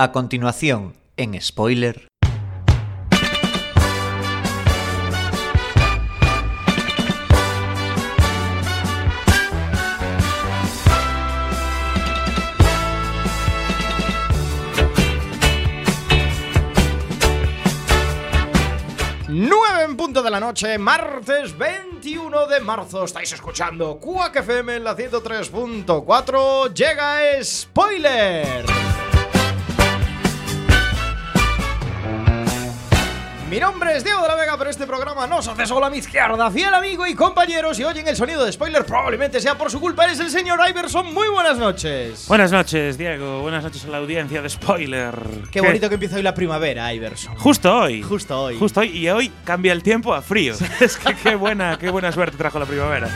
A continuación, en spoiler. Nueve en punto de la noche, martes 21 de marzo. Estáis escuchando Quack FM en la 103.4. Llega Spoiler. Mi nombre es Diego de la Vega, pero este programa no se hace solo a mi izquierda. Fiel amigo y compañero, si oyen el sonido de spoiler, probablemente sea por su culpa. Eres el señor Iverson. Muy buenas noches. Buenas noches, Diego. Buenas noches a la audiencia de Spoiler. Qué bonito que empieza hoy la primavera, Iverson. Justo hoy. Justo hoy. Justo hoy. Y hoy cambia el tiempo a frío. es que qué buena, qué buena suerte trajo la primavera.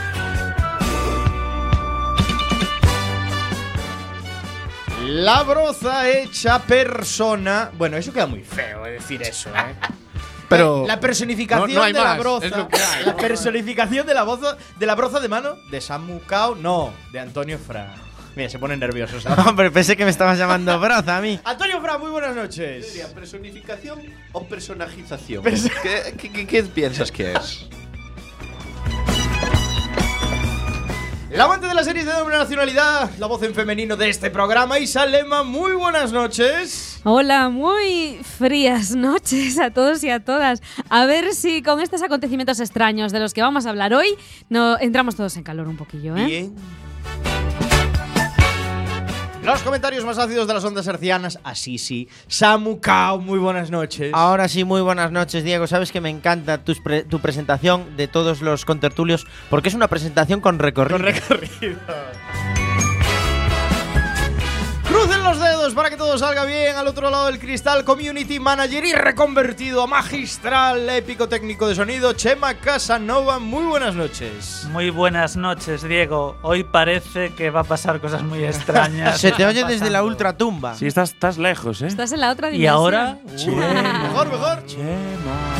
La broza hecha persona. Bueno, eso queda muy feo eh, decir eso, ¿eh? Pero la personificación no- no hay de la broza. es lo que hay. La personificación de la broza, de la broza de mano de Samu Cao, no, de Antonio Fra. Mira, se pone nervioso. ¿sabes? Hombre, pensé que me estabas llamando broza a mí. Antonio Fra, muy buenas noches. ¿Sería personificación o personajización? Perso- ¿Qué, qué- qué- qué piensas que es? La amante de las series de doble nacionalidad, la voz en femenino de este programa, Isa Lema, muy buenas noches. Hola, muy frías noches a todos y a todas. A ver si con estos acontecimientos extraños de los que vamos a hablar hoy, no entramos todos en calor un poquillo, ¿eh? Bien. Los comentarios más ácidos de las ondas hercianas, así sí. Samu Cao, muy buenas noches. Ahora sí, muy buenas noches, Diego. Sabes que me encanta pre- tu presentación de todos los contertulios porque es una presentación con recorrido. Con recorrido. Dedos para que todo salga bien. Al otro lado del cristal, community manager y reconvertido a magistral épico técnico de sonido, Chema Casanova. Muy buenas noches. Muy buenas noches, Diego. Hoy parece que va a pasar cosas muy extrañas. Se te oye desde la ultratumba. Sí, estás, estás lejos, ¿eh? Estás en la otra Y dimensión. ahora, Mejor, mejor. Chema,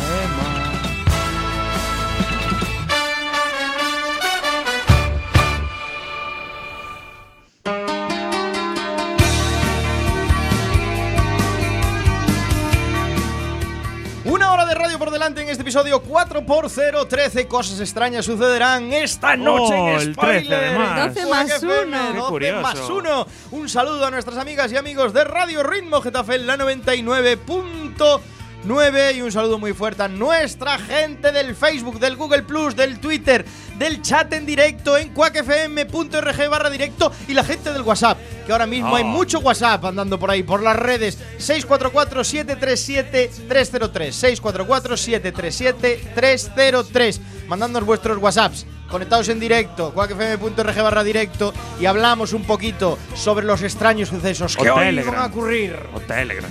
radio por delante en este episodio 4x0. 13 cosas extrañas sucederán esta noche Oh, en el Spoiler. 13 además. 12 más Quack FM, uno. Qué 12 curioso. más 1. Un saludo a nuestras amigas y amigos de Radio Ritmo Getafe en la 99.9 y un saludo muy fuerte a nuestra gente del Facebook, del Google Plus, del Twitter, del chat en directo en cuacfm.org barra directo y la gente del WhatsApp, que ahora mismo Oh. hay mucho WhatsApp andando por ahí, por las redes 644-737-303, 644-737-303, mandándonos vuestros WhatsApps. Conectados en directo, cuacfm.org barra directo y hablamos un poquito sobre los extraños sucesos O que hoy van a ocurrir. O Telegram.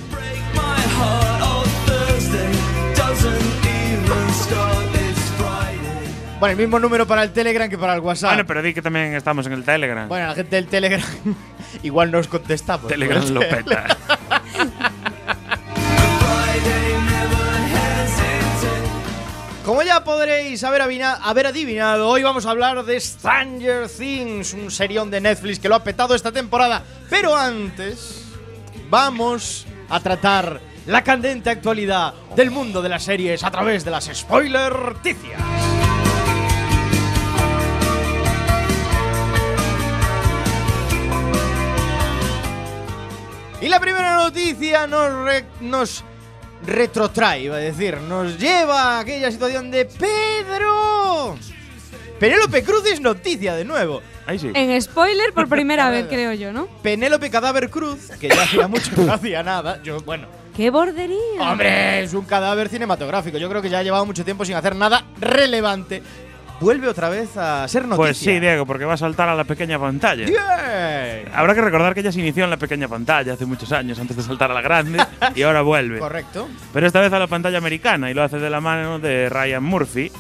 Bueno, el mismo número para el Telegram que para el WhatsApp. Bueno, pero di que también estamos en el Telegram. Bueno, la gente del Telegram igual nos contestamos. Telegram lo peta. Como ya podréis haber adivinado, hoy vamos a hablar de Stranger Things, un serión de Netflix que lo ha petado esta temporada. Pero antes, vamos a tratar la candente actualidad del mundo de las series a través de las spoiler ticias. Y la primera noticia nos, re- nos retrotrae, iba a decir, nos lleva a aquella situación de Pedro. Penélope Cruz es noticia de nuevo. Ahí sí. En spoiler por primera vez, creo yo, ¿no? Penélope Cadáver Cruz, que ya hacía mucho que no hacía nada. Yo, bueno, ¡Qué bordería! hombre, es un cadáver cinematográfico. Yo creo que ya ha llevado mucho tiempo sin hacer nada relevante. Vuelve otra vez a ser noticia. Pues sí, Diego, porque va a saltar a la pequeña pantalla. Bien. Habrá que recordar que ella se inició en la pequeña pantalla hace muchos años antes de saltar a la grande y ahora vuelve. Correcto. Pero esta vez a la pantalla americana y lo hace de la mano de Ryan Murphy,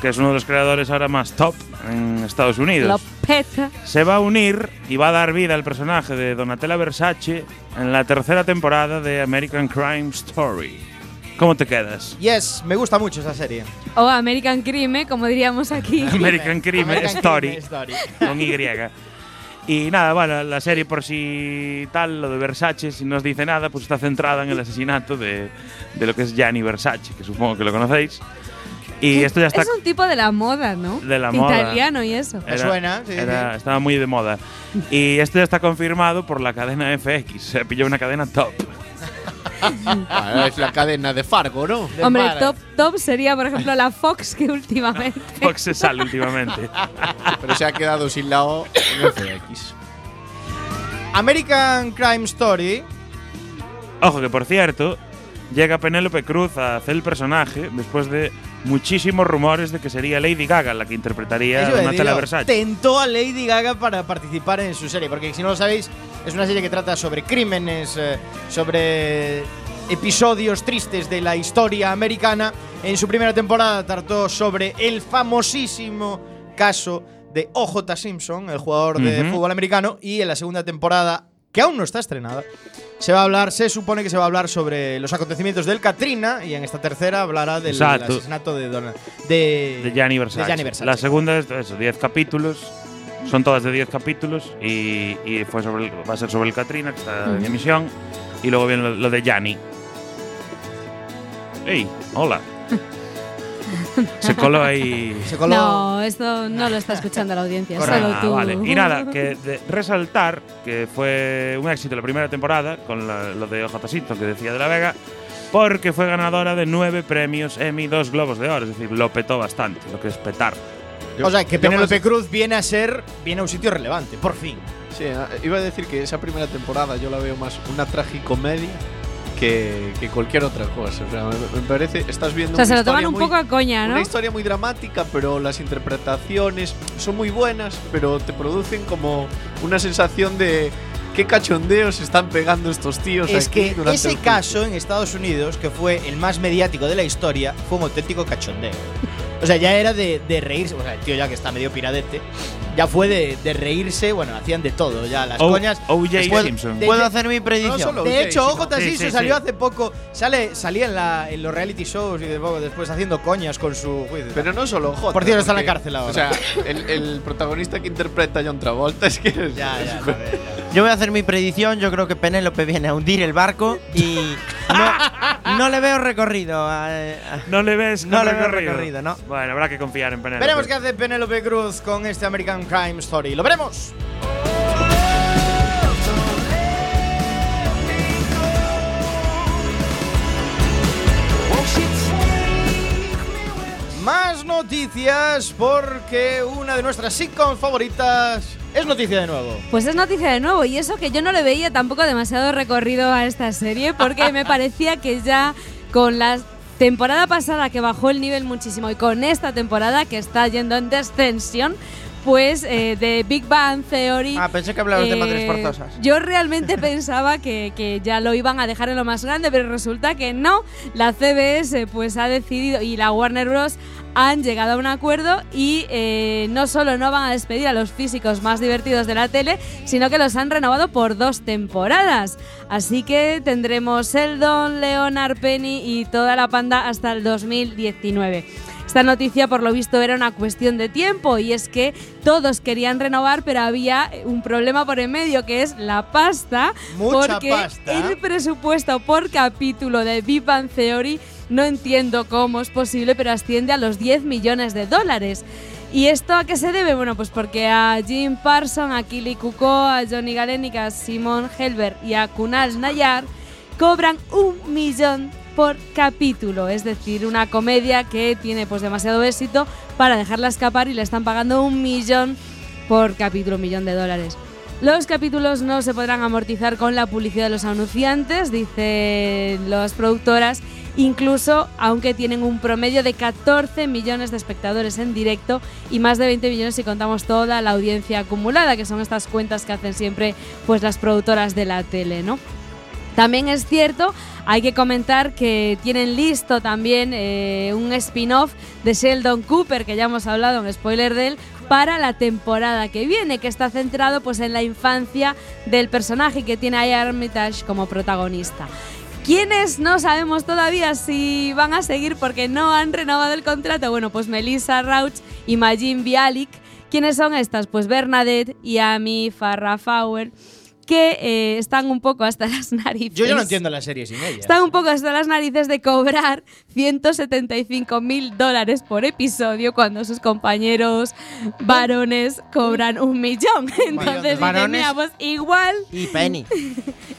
que es uno de los creadores ahora más top en Estados Lo Unidos. peta. Se va a unir y va a dar vida al personaje de Donatella Versace en la tercera temporada de American Crime Story. ¿Cómo te quedas? Yes, me gusta mucho esa serie. O American Crime, como diríamos aquí. American Crime American Story Crime Story. con Y. Y nada, bueno, la serie por si tal, lo de Versace, si no os dice nada, pues está centrada en el asesinato de, de lo que es Gianni Versace, que supongo que lo conocéis. Y esto ya está Es un tipo de la moda, ¿no? De la moda. Italiano y eso. Me suena, sí, era- Estaba muy de moda. Y esto ya está confirmado por la cadena FX. Se pilló una cadena top. Ah, es la cadena de Fargo, ¿no? De Hombre, Mara. top, top sería, por ejemplo, la Fox, que últimamente. Fox se sale últimamente. Pero se ha quedado sin la O en FX. American Crime Story. Ojo que, por cierto, llega Penélope Cruz a hacer el personaje después de muchísimos rumores de que sería Lady Gaga la que interpretaría a Donatella Versace. Tentó a Lady Gaga para participar en su serie, porque si no lo sabéis, es una serie que trata sobre crímenes, eh, sobre episodios tristes de la historia americana. En su primera temporada trató sobre el famosísimo caso de OJ Simpson, el jugador de Ujú. fútbol americano, y en la segunda temporada, que aún no está estrenada, se va a hablar, se supone que se va a hablar sobre los acontecimientos del Katrina y en esta tercera hablará del Exacto. asesinato de, Dona- de, de Gianni Versace. de Gianni Versace. La segunda es eso, 10 capítulos. Son todas de 10 capítulos y, y fue sobre el- va a ser sobre el Katrina, que está en emisión. Y luego viene lo, lo de Gianni. ¡Ey! ¡Hola! Se coló ahí. Se coló. No, esto no lo está escuchando la audiencia, Correcto. solo Ah, tú. vale. Y nada, que de- resaltar que fue un éxito la primera temporada con la- lo de OJ Simpson que decía de la Vega, porque fue ganadora de nueve premios Emmy, dos Globos de Oro, es decir, lo petó bastante, lo que es petar. O sea, que Yo Penélope más- Cruz viene a ser, viene a un sitio relevante, por fin. Sí, ah, iba a decir que esa primera temporada yo la veo más una tragicomedia que, que cualquier otra cosa. O sea, me, me parece, estás viendo O sea, una se lo toman historia un muy- poco a coña, ¿no? Una historia muy dramática, pero las interpretaciones son muy buenas, pero te producen como una sensación de qué cachondeos están pegando estos tíos. Es aquí que durante ese caso en Estados Unidos, que fue el más mediático de la historia, fue un auténtico cachondeo. O sea, ya era de, de reírse. O sea, el tío ya que está medio piradete, ya fue de, de reírse. Bueno, hacían de todo, ya las O- coñas. O.J. Después- Simpson. de- ¿Puedo hacer mi No predicción? solo- De hecho, OJ sí, Simpson sí, salió sí. hace poco, sale, salía en, la, en los reality shows y de- después haciendo coñas con su juicio. Pero no solo J. Por cierto, está en la porque, cárcel ahora. O sea, el, el protagonista que interpreta a John Travolta es que es- ya, ya, ya. Yo voy a hacer mi predicción. Yo creo que Penélope viene a hundir el barco y no, no le veo recorrido. a- a- No le ves No le veo recorrido, no. Bueno, habrá que confiar en Penélope. Veremos qué hace Penélope Cruz con este American Crime Story. ¡Lo veremos! Más noticias porque una de nuestras sitcoms favoritas es noticia de nuevo. Pues es noticia de nuevo y eso que yo no le veía tampoco demasiado recorrido a esta serie porque me parecía que ya con la temporada pasada que bajó el nivel muchísimo y con esta temporada que está yendo en descensión, pues eh, de Big Bang Theory. Ah, pensé que hablabas de eh, madres forzosas. Yo realmente pensaba que, que ya lo iban a dejar en lo más grande, pero resulta que no. La CBS pues ha decidido y la Warner Bros. han llegado a un acuerdo y eh, no solo no van a despedir a los físicos más divertidos de la tele, sino que los han renovado por dos temporadas. Así que tendremos Sheldon, Leonard, Penny y toda la panda hasta el 2019. Esta noticia, por lo visto, era una cuestión de tiempo y es que todos querían renovar, pero había un problema por en medio que es la pasta. Mucha porque pasta. el presupuesto por capítulo de Big Bang Theory no entiendo cómo es posible, pero asciende a los 10 millones de dólares. ¿Y esto a qué se debe? Bueno, pues porque a Jim Parson, a Kili Kuko, a Johnny Galenik, a Simon Helber y a Kunal Nayar cobran un millón por capítulo, es decir, una comedia que tiene pues demasiado éxito para dejarla escapar y le están pagando un millón por capítulo, un millón de dólares. Los capítulos no se podrán amortizar con la publicidad de los anunciantes, dicen las productoras, incluso aunque tienen un promedio de 14 millones de espectadores en directo y más de 20 millones si contamos toda la audiencia acumulada, que son estas cuentas que hacen siempre pues las productoras de la tele, ¿no? También es cierto, hay que comentar que tienen listo también eh, un spin-off de Sheldon Cooper, que ya hemos hablado en spoiler de él, para la temporada que viene, que está centrado pues en la infancia del personaje que tiene a Armitage como protagonista. ¿Quiénes no sabemos todavía si van a seguir porque no han renovado el contrato? Bueno, pues Melissa Rauch y Majin Bialik, ¿Quiénes son estas? Pues Bernadette y Amy Farrah Fowler, que eh, están un poco hasta las narices. Yo ya no entiendo la serie sin ella. Están un poco hasta las narices de cobrar 175 mil dólares por episodio cuando sus compañeros varones cobran un millón. Entonces dicen, Varones. mira, pues igual. Y Penny.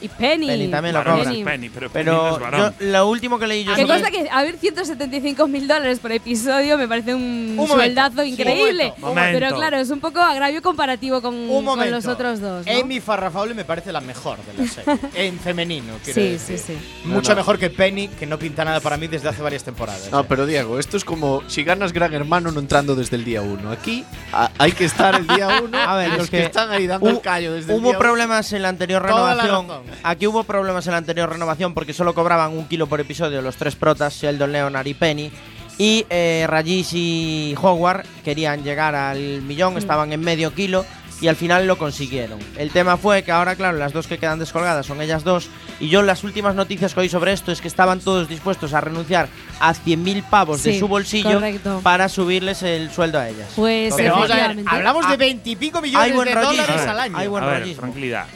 Y Penny. Penny también lo cobra. es Penny, pero Penny no Pero es varón. yo, lo último que leí yo Que sobre- consta que, a ver, 175 mil dólares por episodio me parece un, Un momento. sueldazo Sí, increíble. un momento. Pero claro, es un poco agravio comparativo con, Un con los otros dos. ¿no? Amy Farrah Me parece la mejor de la serie. en femenino, quiero Sí, decir. sí, sí. Mucho No, no. mejor que Penny, que no pinta nada para mí desde hace varias temporadas. No, ¿eh? pero Diego, esto es como si ganas Gran Hermano no entrando desde el día 1. Aquí a- hay que estar el día 1 A ver, y los que, que están ahí dando el callo desde el Hubo día uno- problemas en la anterior la renovación. razón. Aquí hubo problemas en la anterior renovación porque solo cobraban un kilo por episodio los tres protas, Sheldon, Leonard y Penny. Y eh, Rajish y Howard querían llegar al millón, estaban en medio kilo y al final lo consiguieron. El tema fue que ahora, claro, las dos que quedan descolgadas son ellas dos. Y yo las últimas noticias que oí sobre esto es que estaban todos dispuestos a renunciar a 100.000 pavos de su bolsillo correcto. para subirles el sueldo a ellas. Pues Pero vamos a ver, efectivamente. hablamos Ah, de veintipico millones hay buen de rollismo. dólares al año. hay buen a ver, tranquilidad.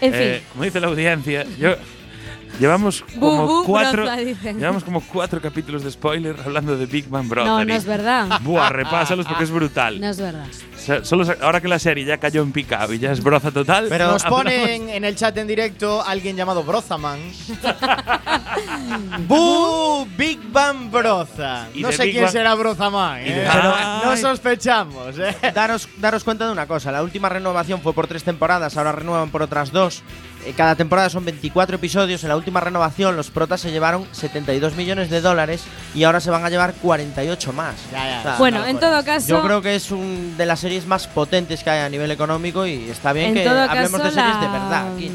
En fin. Eh, como dice la audiencia, yo llevamos como bu, cuatro broza, llevamos como cuatro capítulos de spoiler hablando de Big Bang Brother. no, no es verdad. Buah, repásalos porque es brutal. No es verdad. O sea, solo ahora que la serie ya cayó en picado y ya es broza total. Pero- Nos hablamos- ponen en el chat en directo alguien llamado Brozaman. ¡Bu! Big Bang Broza. Y No sé Big quién Bang- será Brozaman. ¿eh? Ay. no sospechamos. ¿eh? daros, daros cuenta de una cosa, la última renovación fue por tres temporadas, ahora renuevan por otras dos. Eh, Cada temporada son 24 episodios, en la última renovación los protas se llevaron 72 millones de dólares y ahora se van a llevar 48 más. Ya, ya. O sea, Bueno, una en todo caso. Yo creo que es un de las series más potentes que hay a nivel económico y está bien en que hablemos caso, de series de verdad. aquí.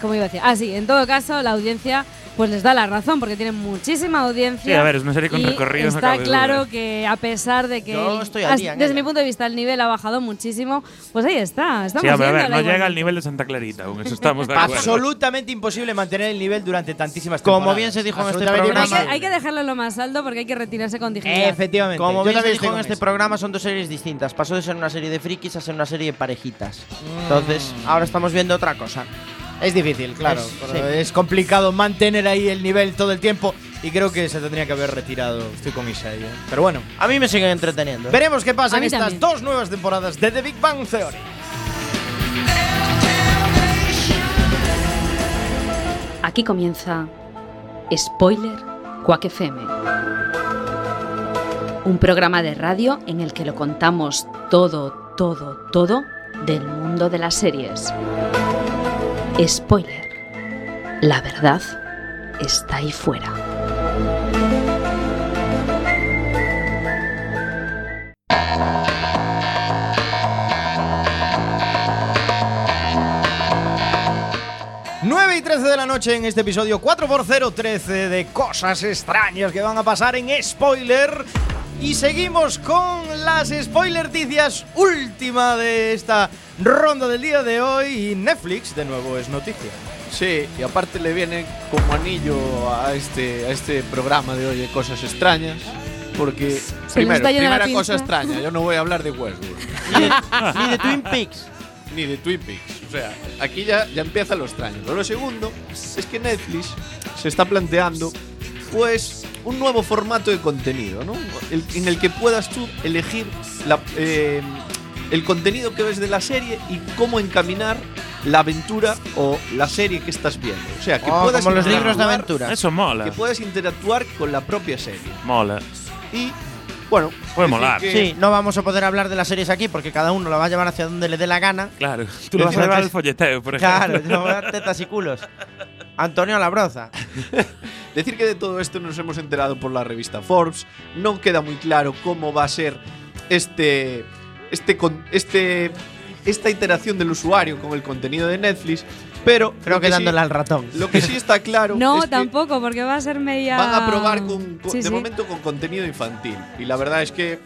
¿Cómo iba a decir? Ah, sí, en todo caso, la audiencia pues les da la razón porque tienen muchísima audiencia. Sí, a ver, es una serie con recorrido, no Está cabe claro que a pesar de que Yo estoy al día desde mi punto de vista el nivel ha bajado muchísimo, pues ahí está. Estamos Sí, a ver, viéndola no llega al nivel de Santa Clarita, aún eso estamos de acuerdo. Absolutamente imposible mantener el nivel durante tantísimas Como temporadas. bien se dijo en este programa- Hay que, hay que dejarlo lo más alto porque hay que retirarse con dignidad. Efectivamente. Como Yo bien se también dijo en con este eso. programa, son dos series distintas. Pasó de ser una serie de frikis a ser una serie de parejitas. Mm. Entonces, ahora estamos viendo otra cosa. Es difícil, claro. Es- pero sí. Es complicado mantener ahí el nivel todo el tiempo. Y creo que se tendría que haber retirado. Estoy con Isai. ¿eh? Pero bueno, A mí me siguen entreteniendo. veremos qué pasa en estas también. dos nuevas temporadas de The Big Bang Theory. Aquí comienza Spoiler Quack FM. Un programa de radio en el que lo contamos todo, todo, todo del mundo de las series. Spoiler. La verdad está ahí fuera. Y 13 de la noche en este episodio 4x013 de cosas extrañas que van a pasar en spoiler. Y seguimos con las spoilerticias última de esta ronda del día de hoy. Y Netflix, de nuevo, es noticia. Sí, y aparte le viene como anillo a este, a este programa de hoy de cosas extrañas. Porque, primero, primera cosa extraña, yo no voy a hablar de Westworld, Ni de, ni de Twin Peaks. ni de Twin Peaks. O sea, aquí ya, ya empieza lo extraño. Pero lo segundo es que Netflix se está planteando, pues, un nuevo formato de contenido, ¿no? El- en el que puedas tú elegir la- eh, el contenido que ves de la serie y cómo encaminar la aventura o la serie que estás viendo. O sea, que Oh, puedas como los libros de interactuar- aventura. Eso mola. que puedas interactuar con la propia serie. Mola. Y, bueno, Puede molar. Sí, no vamos a poder hablar de las series aquí porque cada uno la va a llevar hacia donde le dé la gana. Claro. Tú lo vas a llevar al folleteo, por ejemplo. Claro, yo voy a dar tetas y culos. Antonio Labroza. Decir que de todo esto nos hemos enterado por la revista Forbes. No queda muy claro cómo va a ser este. Este. con- este esta interacción del usuario con el contenido de Netflix. Pero. Creo que sí- dándole al ratón. Lo que sí está claro. No, es que tampoco, porque va a ser media. Van a probar con, con- Sí, de sí. momento con contenido infantil. Y la verdad es que.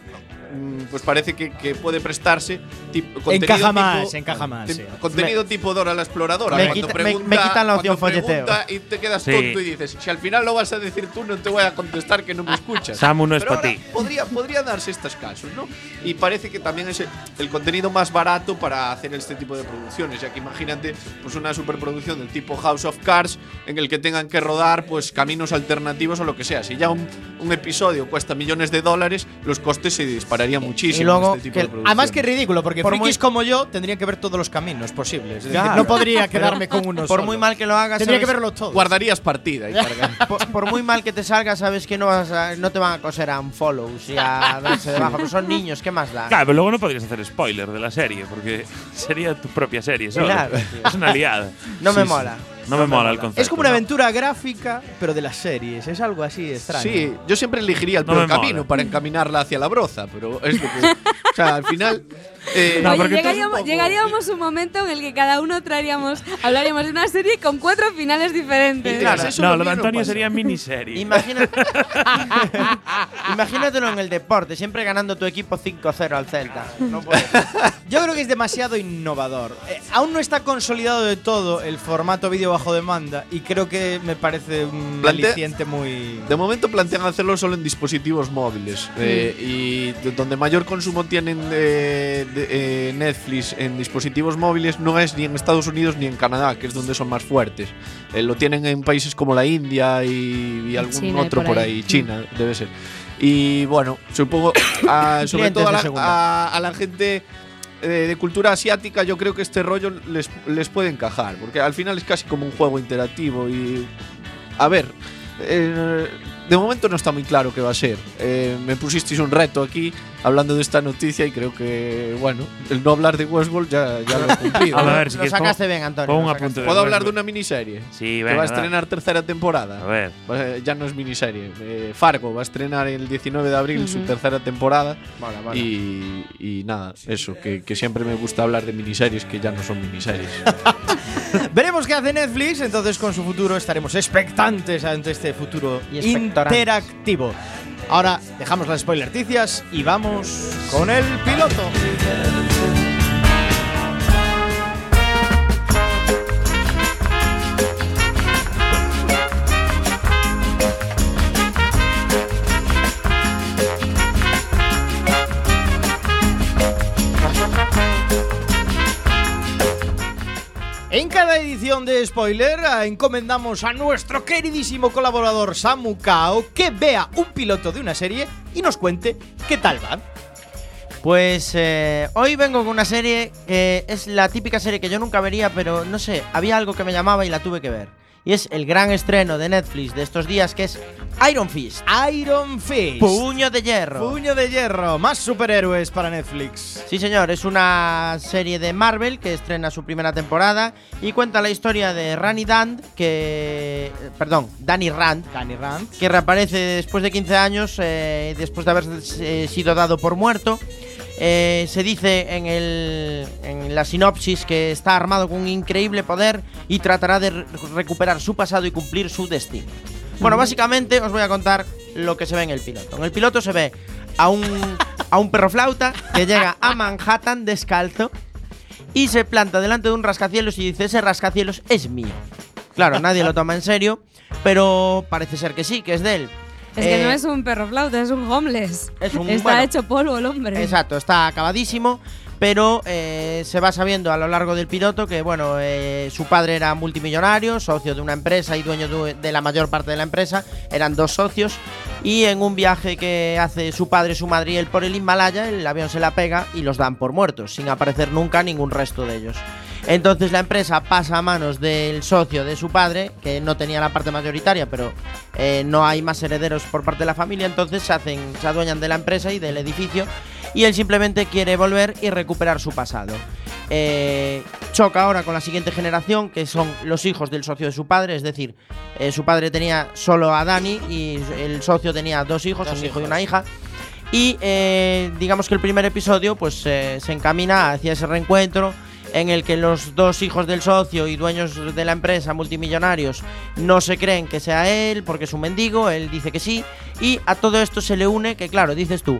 Mm, pues parece que, que puede prestarse tipo, contenido Encaja tipo- más, encaja más, sí. Contenido tipo Dora la exploradora. Me quita- me- pregunta, me quitan la opción folleteo. Y te quedas Sí. tonto y dices, si al final lo vas a decir tú, no te voy a contestar que no me escuchas. Samu no es Pero pa' ahora ti. Podría, podría darse estos casos, ¿no? Y parece que también es el, contenido más barato para hacer este tipo de producciones, ya que imagínate pues una superproducción del tipo House of Cards en el que tengan que rodar pues caminos alternativos o lo que sea. Si ya un, un episodio cuesta millones de dólares, los costes se muchísimo y luego este tipo que- de producciones. Además que es ridículo, porque Por frikis muy- como yo tendrían que ver todos los caminos posibles. Es decir, Claro. no podría quedarme con uno Por solo. muy mal que lo hagas, Tendría que verlos todos. guardarías partida y por, por muy mal que te salga, sabes que no, vas a- no te van a coser a un follows y a darse de baja. Pues son niños, ¿qué más da? Claro, pero luego no podrías hacer spoiler de la serie, porque sería tu propia serie, solo. Claro. Es una liada. No me sí. No me mola el concepto. Es como una aventura gráfica, pero de las series. Es algo así extraño. Sí, yo siempre elegiría el No peor mola. camino para encaminarla hacia la broza, pero es lo que. o sea, al final. Eh, No, Oye, llegaríamos, un poco- llegaríamos un momento en el que cada uno traeríamos, hablaríamos de una serie con cuatro finales diferentes. Claro, eso no, lo lo de no Antonio pasa. sería miniserie. Imagina- Imagínatelo en el deporte, siempre ganando tu equipo 5-0 al Celta. No puede ser. Yo creo que es demasiado innovador. Eh, aún no está consolidado de todo el formato vídeo bajo demanda y creo que me parece un Plantea- aliciente muy... De momento plantean hacerlo solo en dispositivos móviles. eh, y de- donde mayor consumo tienen eh, de- eh, Netflix en dispositivos móviles no es ni en Estados Unidos ni en Canadá, que es donde son más fuertes. Eh, lo tienen en países como la India y, y algún China y otro por por ahí. ahí, China, debe ser. Y bueno, supongo, a- sobre todo a la, a- a la gente eh, de cultura asiática, yo creo que este rollo les, les puede encajar, porque al final es casi como un juego interactivo y... A ver, eh, de momento no está muy claro qué va a ser. Eh, me pusisteis un reto aquí hablando de esta noticia y creo que, bueno, el no hablar de Westworld ya, ya lo he cumplido. A ver, si lo sacaste bien, Antonio. un de ¿Puedo hablar de una miniserie? Sí, que venga. va a estrenar tercera temporada. A ver. Eh, Ya no es miniserie. Eh, Fargo va a estrenar el 19 de abril su Ujú. tercera temporada. Mola, mola. Y, y nada, eso, que, que siempre me gusta hablar de miniseries que ya no son miniseries. Veremos qué hace Netflix, entonces con su futuro estaremos expectantes ante este futuro interactivo. Ahora dejamos las spoilerticias y vamos con el piloto. En cada edición de Spoiler eh, encomendamos a nuestro queridísimo colaborador Samu Kao que vea un piloto de una serie y nos cuente qué tal va. Pues eh, hoy vengo con una serie que es la típica serie que yo nunca vería, pero no sé, había algo que me llamaba y la tuve que ver. Y es el gran estreno de Netflix de estos días que es Iron Fist. Iron Fist. Puño de hierro. Puño de hierro. Más superhéroes para Netflix. Sí, señor, es una serie de Marvel que estrena su primera temporada y cuenta la historia de Rani Dand, que. eh, Perdón, Danny Rand, Danny Rand. que reaparece después de 15 años, eh, después de haber eh, sido dado por muerto. Eh, se dice en, el, en la sinopsis que está armado con un increíble poder y tratará de re- recuperar su pasado y cumplir su destino. Bueno, básicamente os voy a contar lo que se ve en el piloto. En el piloto se ve a un, a un perro flauta que llega a Manhattan descalzo y se planta delante de un rascacielos y dice, ese rascacielos es mío. Claro, nadie lo toma en serio, pero parece ser que sí, que es de él. Es que Eh, no es un perro flauta, es un homeless. Es un- Está bueno. hecho polvo el hombre. Exacto, está acabadísimo, pero eh, se va sabiendo a lo largo del piloto que, bueno, eh, su padre era multimillonario, socio de una empresa y dueño de, de la mayor parte de la empresa, eran dos socios, y en un viaje que hace su padre, su madre y él por el Himalaya, el avión se la pega y los dan por muertos, sin aparecer nunca ningún resto de ellos. Entonces la empresa pasa a manos del socio de su padre, que no tenía la parte mayoritaria, pero eh, no hay más herederos por parte de la familia, entonces se hacen, se adueñan de la empresa y del edificio, y él simplemente quiere volver y recuperar su pasado. Eh, choca ahora con la siguiente generación, que son los hijos del socio de su padre, es decir, eh, su padre tenía solo a Dani y el socio tenía dos hijos, Dos un hijo y una hija. Y eh, digamos que el primer episodio pues se encamina hacia ese reencuentro en el que los dos hijos del socio y dueños de la empresa multimillonarios no se creen que sea él porque es un mendigo, él dice que sí y a todo esto se le une que claro, dices tú,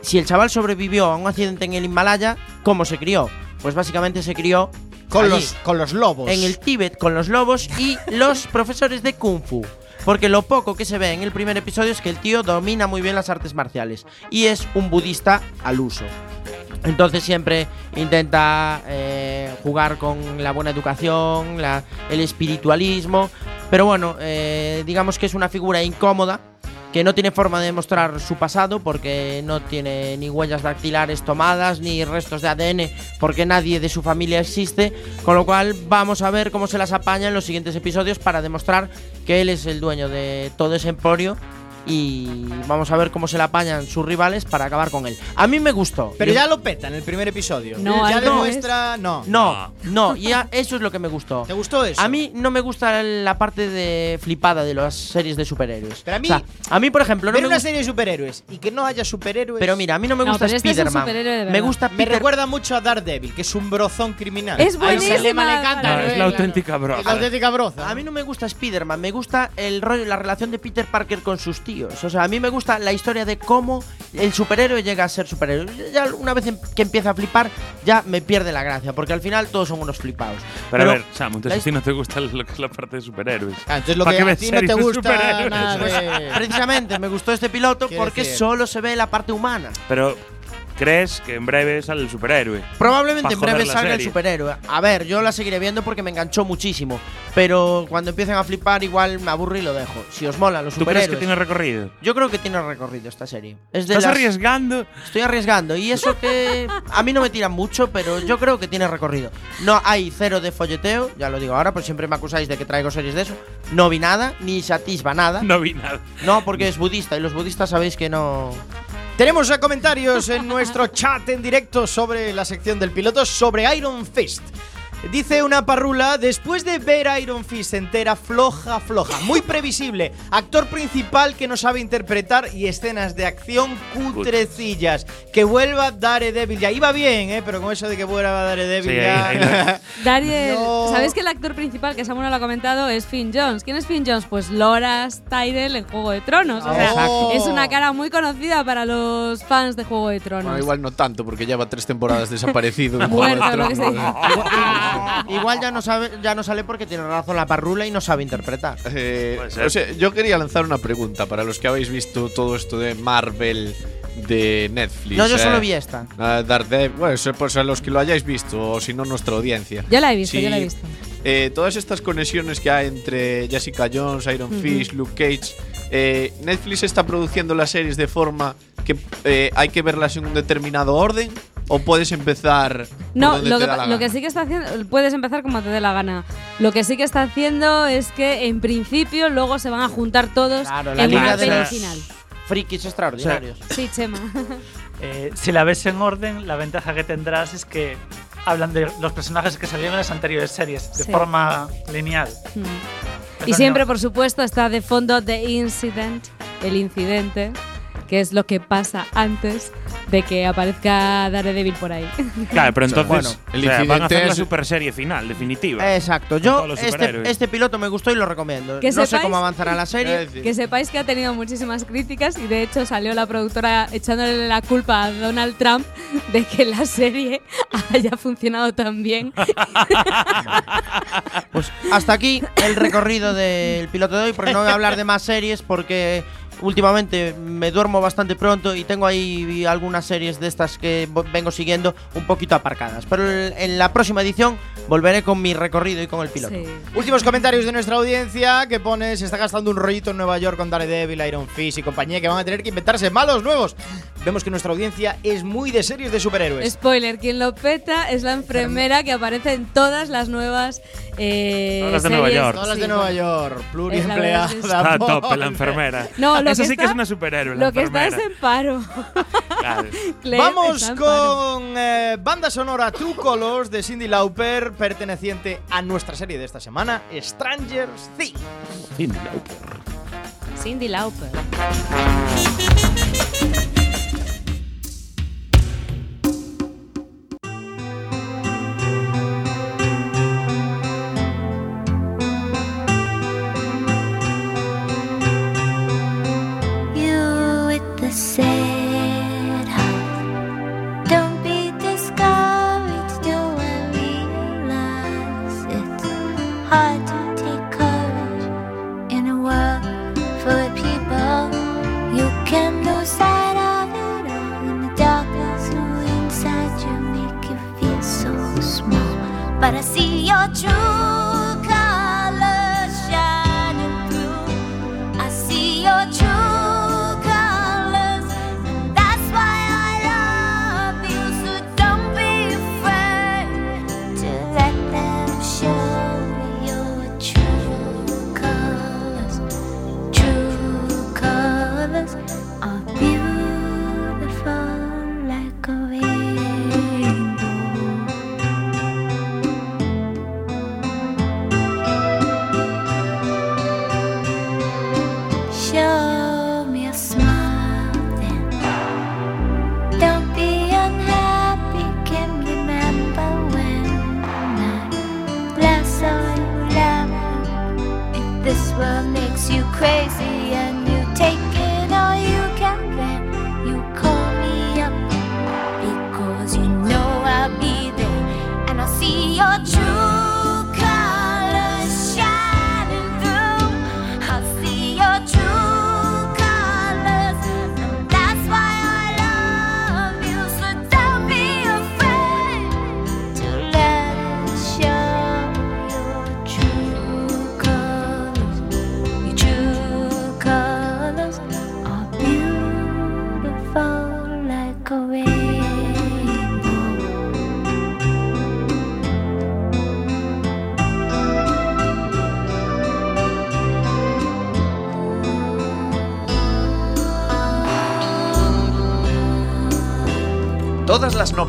si el chaval sobrevivió a un accidente en el Himalaya, ¿cómo se crió? Pues básicamente se crió Con allí, los, con los lobos. en el Tíbet con los lobos y los profesores de Kung Fu. Porque lo poco que se ve en el primer episodio es que el tío domina muy bien las artes marciales y es un budista al uso. Entonces siempre intenta eh, jugar con la buena educación, el espiritualismo. Pero bueno, eh, digamos que es una figura incómoda que no tiene forma de mostrar su pasado porque no tiene ni huellas dactilares tomadas ni restos de ADN porque nadie de su familia existe, con lo cual vamos a ver cómo se las apaña en los siguientes episodios para demostrar que él es el dueño de todo ese emporio y vamos a ver cómo se la apañan sus rivales para acabar con él. A mí me gustó. Pero Yo- ya lo peta en el primer episodio. No, ya no demuestra. No. No, no, y a- eso es lo que me gustó. ¿Te gustó eso? A mí no me gusta la parte de flipada de las series de superhéroes. Pero a mí- O sea, a mí por ejemplo, no Ver me una serie de superhéroes y que no haya superhéroes. Pero mira, a mí no me No, gusta pero este Spider-Man. me gusta me Peter recuerda mucho a Daredevil, que es un brozón criminal. Es buenísima. le encanta, No, es la auténtica Es la broza. auténtica broza. A mí no me gusta Spider-Man, me gusta el rollo, la relación de Peter Parker con sus tíos. O sea, a mí me gusta la historia de cómo el superhéroe llega a ser superhéroe. Ya una vez em- que empieza a flipar, ya me pierde la gracia, porque al final todos son unos flipados. Pero, a ver, Samu, entonces a ti no te gusta lo que es la parte de superhéroes. Ah, entonces lo ¿Para que qué a ti no te gusta superhéroes? nada de- Precisamente me gustó este piloto porque decir- solo se ve la parte humana. Pero, ¿crees que en breve sale el superhéroe? Probablemente en breve salga el serie. superhéroe. A ver, yo la seguiré viendo porque me enganchó muchísimo. Pero cuando empiecen a flipar, igual me aburro y lo dejo. Si os molan los ¿Tú crees superhéroes. que tiene recorrido? Yo creo que tiene recorrido esta serie. Es de ¿Estás las- arriesgando? Estoy arriesgando. Y eso que a mí no me tira mucho, pero yo creo que tiene recorrido. No hay cero de folleteo, ya lo digo ahora, pues siempre me acusáis de que traigo series de eso. No vi nada, ni se atisba nada. No vi nada. No, porque es budista y los budistas sabéis que no. Tenemos comentarios en nuestro chat en directo sobre la sección del piloto sobre Iron Fist. Dice una parrula, después de ver Iron Fist entera, floja, floja, muy previsible, actor principal que no sabe interpretar y escenas de acción cutrecillas. Que vuelva Daredevil, ya iba bien, ¿eh? pero con eso de que vuelva Daredevil Sí, ya... ahí- ahí Dariel, No. ¿sabéis que el actor principal, que Samuel lo ha comentado, es Finn Jones? ¿Quién es Finn Jones? Pues Loras Tyrell en Juego de Tronos. O sea, es una cara muy conocida para los fans de Juego de Tronos. Bueno, igual no tanto, porque lleva tres temporadas desaparecido. en Juego de Muerto, Tronos. Igual ya no sabe, ya no sale porque tiene razón la parrula y no sabe interpretar. Eh, o sea, yo quería lanzar una pregunta para los que habéis visto todo esto de Marvel de Netflix. No, yo solo eh, vi esta. ah, Daredevil, bueno, eso, pues a los que lo hayáis visto, o si no, nuestra audiencia. Yo la he visto, Sí, yo la he visto. eh, todas estas conexiones que hay entre Jessica Jones, Iron Fist, Luke Cage, eh, Netflix está produciendo las series de forma que eh, hay que verlas en un determinado orden o puedes empezar por No, donde lo te que, da la lo que sí que está haciendo, puedes empezar como te dé la gana. Lo que sí que está haciendo es que en principio luego se van a juntar todos Claro, la en liga una de peli final. Frikis extraordinarios. Sí, Chema. Eh, si la ves en orden, la ventaja que tendrás es que hablan de los personajes que salieron en las anteriores series de Sí. forma lineal. Mm. Eso Y siempre, no. por supuesto, está de fondo The Incident, el incidente, que es lo que pasa antes de que aparezca Daredevil por ahí. Claro, pero entonces bueno, el o sea, van a incidente hacer la es- super serie final, definitiva. Exacto. Yo este, este piloto me gustó y lo recomiendo. Que no sé sepáis- cómo avanzará la serie. que sepáis que ha tenido muchísimas críticas y de hecho salió la productora echándole la culpa a Donald Trump de que la serie haya funcionado tan bien. Pues hasta aquí el recorrido del piloto de hoy, porque no voy a hablar de más series porque últimamente me duermo bastante pronto y tengo ahí algunas series de estas que vengo siguiendo un poquito aparcadas. Pero en la próxima edición volveré con mi recorrido y con el piloto. Sí. Últimos comentarios de nuestra audiencia que pone se está gastando un rollito en Nueva York con Daredevil, Iron Fist y compañía que van a tener que inventarse malos nuevos. Vemos que nuestra audiencia es muy de series de superhéroes. Spoiler, quien lo peta es la enfermera que aparece en todas las nuevas eh, Todas las de Nueva. York. Todas las Sí, de Nueva. York, pluriempleada. Está pobre. la enfermera. No, lo Esa que sí que está- es una superhéroe, la Lo que está es en paro. Claro. Vamos paro. con eh, banda sonora Two Colors de Cindy Lauper, perteneciente a nuestra serie de esta semana, Stranger Things. Cindy Lauper. Cindy Lauper. small, but I see your truth.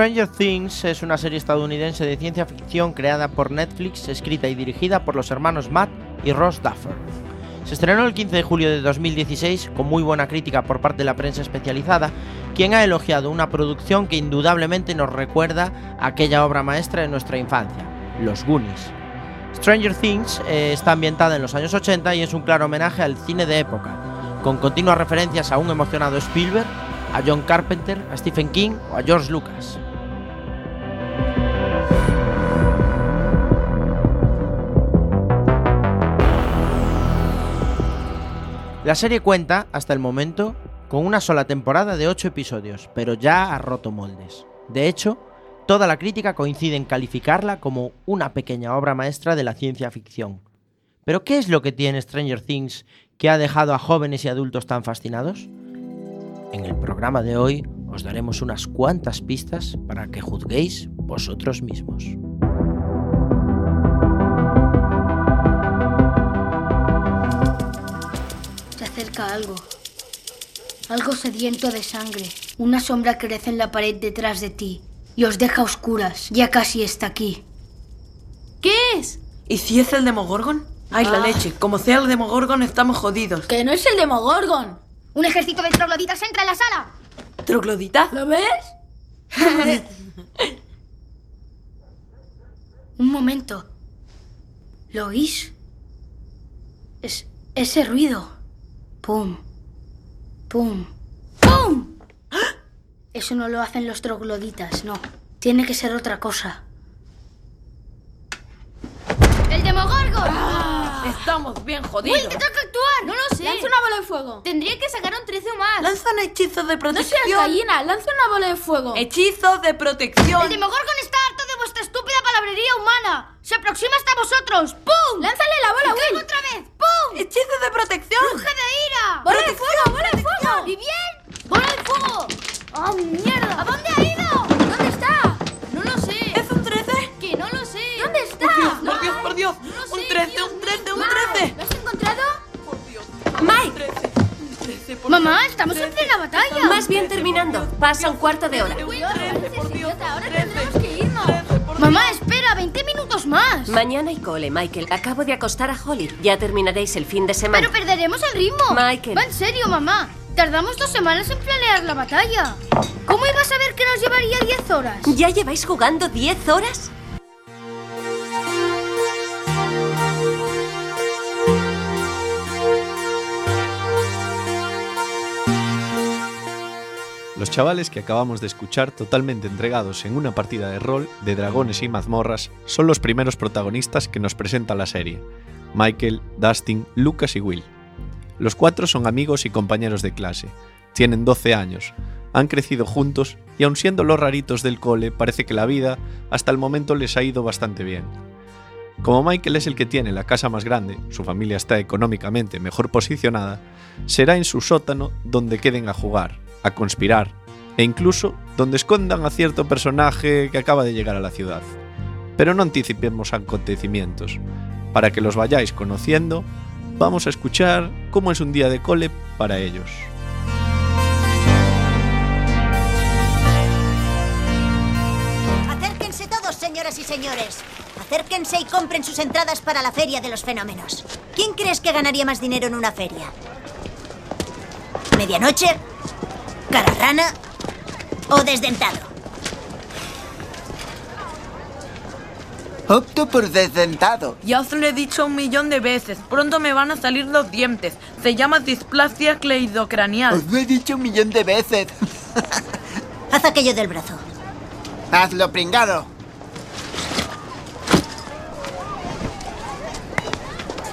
Stranger Things es una serie estadounidense de ciencia ficción creada por Netflix, escrita y dirigida por los hermanos Matt y Ross Duffer. Se estrenó el 15 de julio de 2016 con muy buena crítica por parte de la prensa especializada, quien ha elogiado una producción que indudablemente nos recuerda a aquella obra maestra de nuestra infancia, Los Goonies. Stranger Things eh, está ambientada en los años 80 y es un claro homenaje al cine de época, con continuas referencias a un emocionado Spielberg, a John Carpenter, a Stephen King o a George Lucas. La serie cuenta, hasta el momento, con una sola temporada de 8 episodios, pero ya ha roto moldes. De hecho, toda la crítica coincide en calificarla como una pequeña obra maestra de la ciencia ficción. Pero ¿qué es lo que tiene Stranger Things que ha dejado a jóvenes y adultos tan fascinados? En el programa de hoy os daremos unas cuantas pistas para que juzguéis vosotros mismos. Algo. Algo sediento de sangre. Una sombra crece en la pared detrás de ti y os deja a oscuras. Ya casi está aquí. ¿Qué es? ¿Y si es el Demogorgon? Ay, la Ah. leche. Como sea el Demogorgon, estamos jodidos. ¡Que no es el Demogorgon! ¡Un ejército de trogloditas entra en la sala! ¿Troglodita? ¿Lo ves? Un momento. ¿Lo oís? Es ese ruido. Pum. Pum. ¡Pum! Eso no lo hacen los trogloditas, no. Tiene que ser otra cosa. ¡El Demogorgon! Estamos bien ¡Will, jodidos. te toca actuar! No lo sé. Lanza una bola de fuego. Tendría que sacar un 13 o más. Lanza un hechizo de no protección. seas gallina, lanza una bola de fuego. Hechizo de protección. El Demogorgon está vuestra estúpida palabrería humana. Se aproxima hasta vosotros. ¡Pum! Lánzale la bola, ¡Y caigo Will. otra vez! ¡Pum! Hechizo de protección. ¡Bruja de ira! ¡Bola de fuego, bola de fuego! ¿Y bien? ¡Bola de fuego! ¡Oh, mierda! ¿A dónde ha ido? ¿Dónde está? No lo sé. ¿Es un 13? Que no lo sé. ¿Dónde está? Por Dios, por Dios. No lo Un sé, 13, Dios un 13, un mío. 13. ¿Lo has encontrado? Mike, 13, por Mamá, estamos en plena batalla. más bien terminando. Pasa un cuarto de hora. Dios. 13, por Dios. Tendremos Mamá, espera, 20 minutos más. Mañana hay cole, Michael. Acabo de acostar a Holly. Ya terminaréis el fin de semana. Pero perderemos el ritmo. Michael. Va en serio, mamá. Tardamos dos semanas en planear la batalla. ¿Cómo ibas a saber que nos llevaría 10 horas? ¿Ya lleváis jugando 10 horas? Los chavales que acabamos de escuchar totalmente entregados en una partida de rol de dragones y mazmorras son los primeros protagonistas que nos presenta la serie. Michael, Dustin, Lucas y Will. Los cuatro son amigos y compañeros de clase. Tienen 12 años, han crecido juntos y aun siendo los raritos del cole parece que la vida hasta el momento les ha ido bastante bien. Como Michael es el que tiene la casa más grande, su familia está económicamente mejor posicionada, será en su sótano donde queden a jugar, a conspirar e incluso donde escondan a cierto personaje que acaba de llegar a la ciudad. Pero no anticipemos acontecimientos. Para que los vayáis conociendo, vamos a escuchar cómo es un día de cole para ellos. Acérquense todos, señoras y señores. Acérquense y compren sus entradas para la Feria de los Fenómenos. ¿Quién crees que ganaría más dinero en una feria? ¿Medianoche? ¿Cara rana? ¿O desdentado? Opto por desdentado. Ya os lo he dicho un millón de veces. Pronto me van a salir los dientes. Se llama displasia cleidocranial. Os lo he dicho un millón de veces. Haz aquello del brazo. Hazlo, pringado.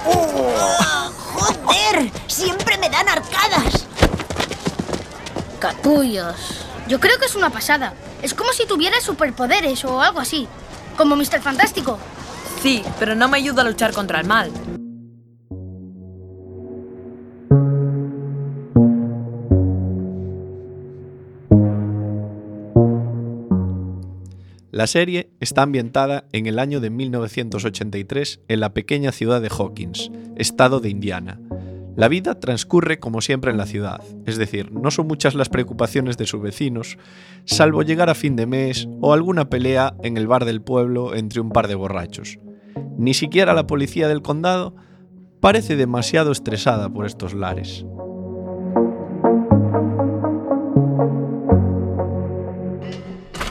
¡Oh, ¡Joder! Siempre me dan arcadas. Capullos. Yo creo que es una pasada. Es como si tuviera superpoderes o algo así. Como Mr. Fantástico. Sí, pero no me ayuda a luchar contra el mal. La serie está ambientada en el año de 1983 en la pequeña ciudad de Hawkins, estado de Indiana. La vida transcurre como siempre en la ciudad, es decir, no son muchas las preocupaciones de sus vecinos, salvo llegar a fin de mes o alguna pelea en el bar del pueblo entre un par de borrachos. Ni siquiera la policía del condado parece demasiado estresada por estos lares.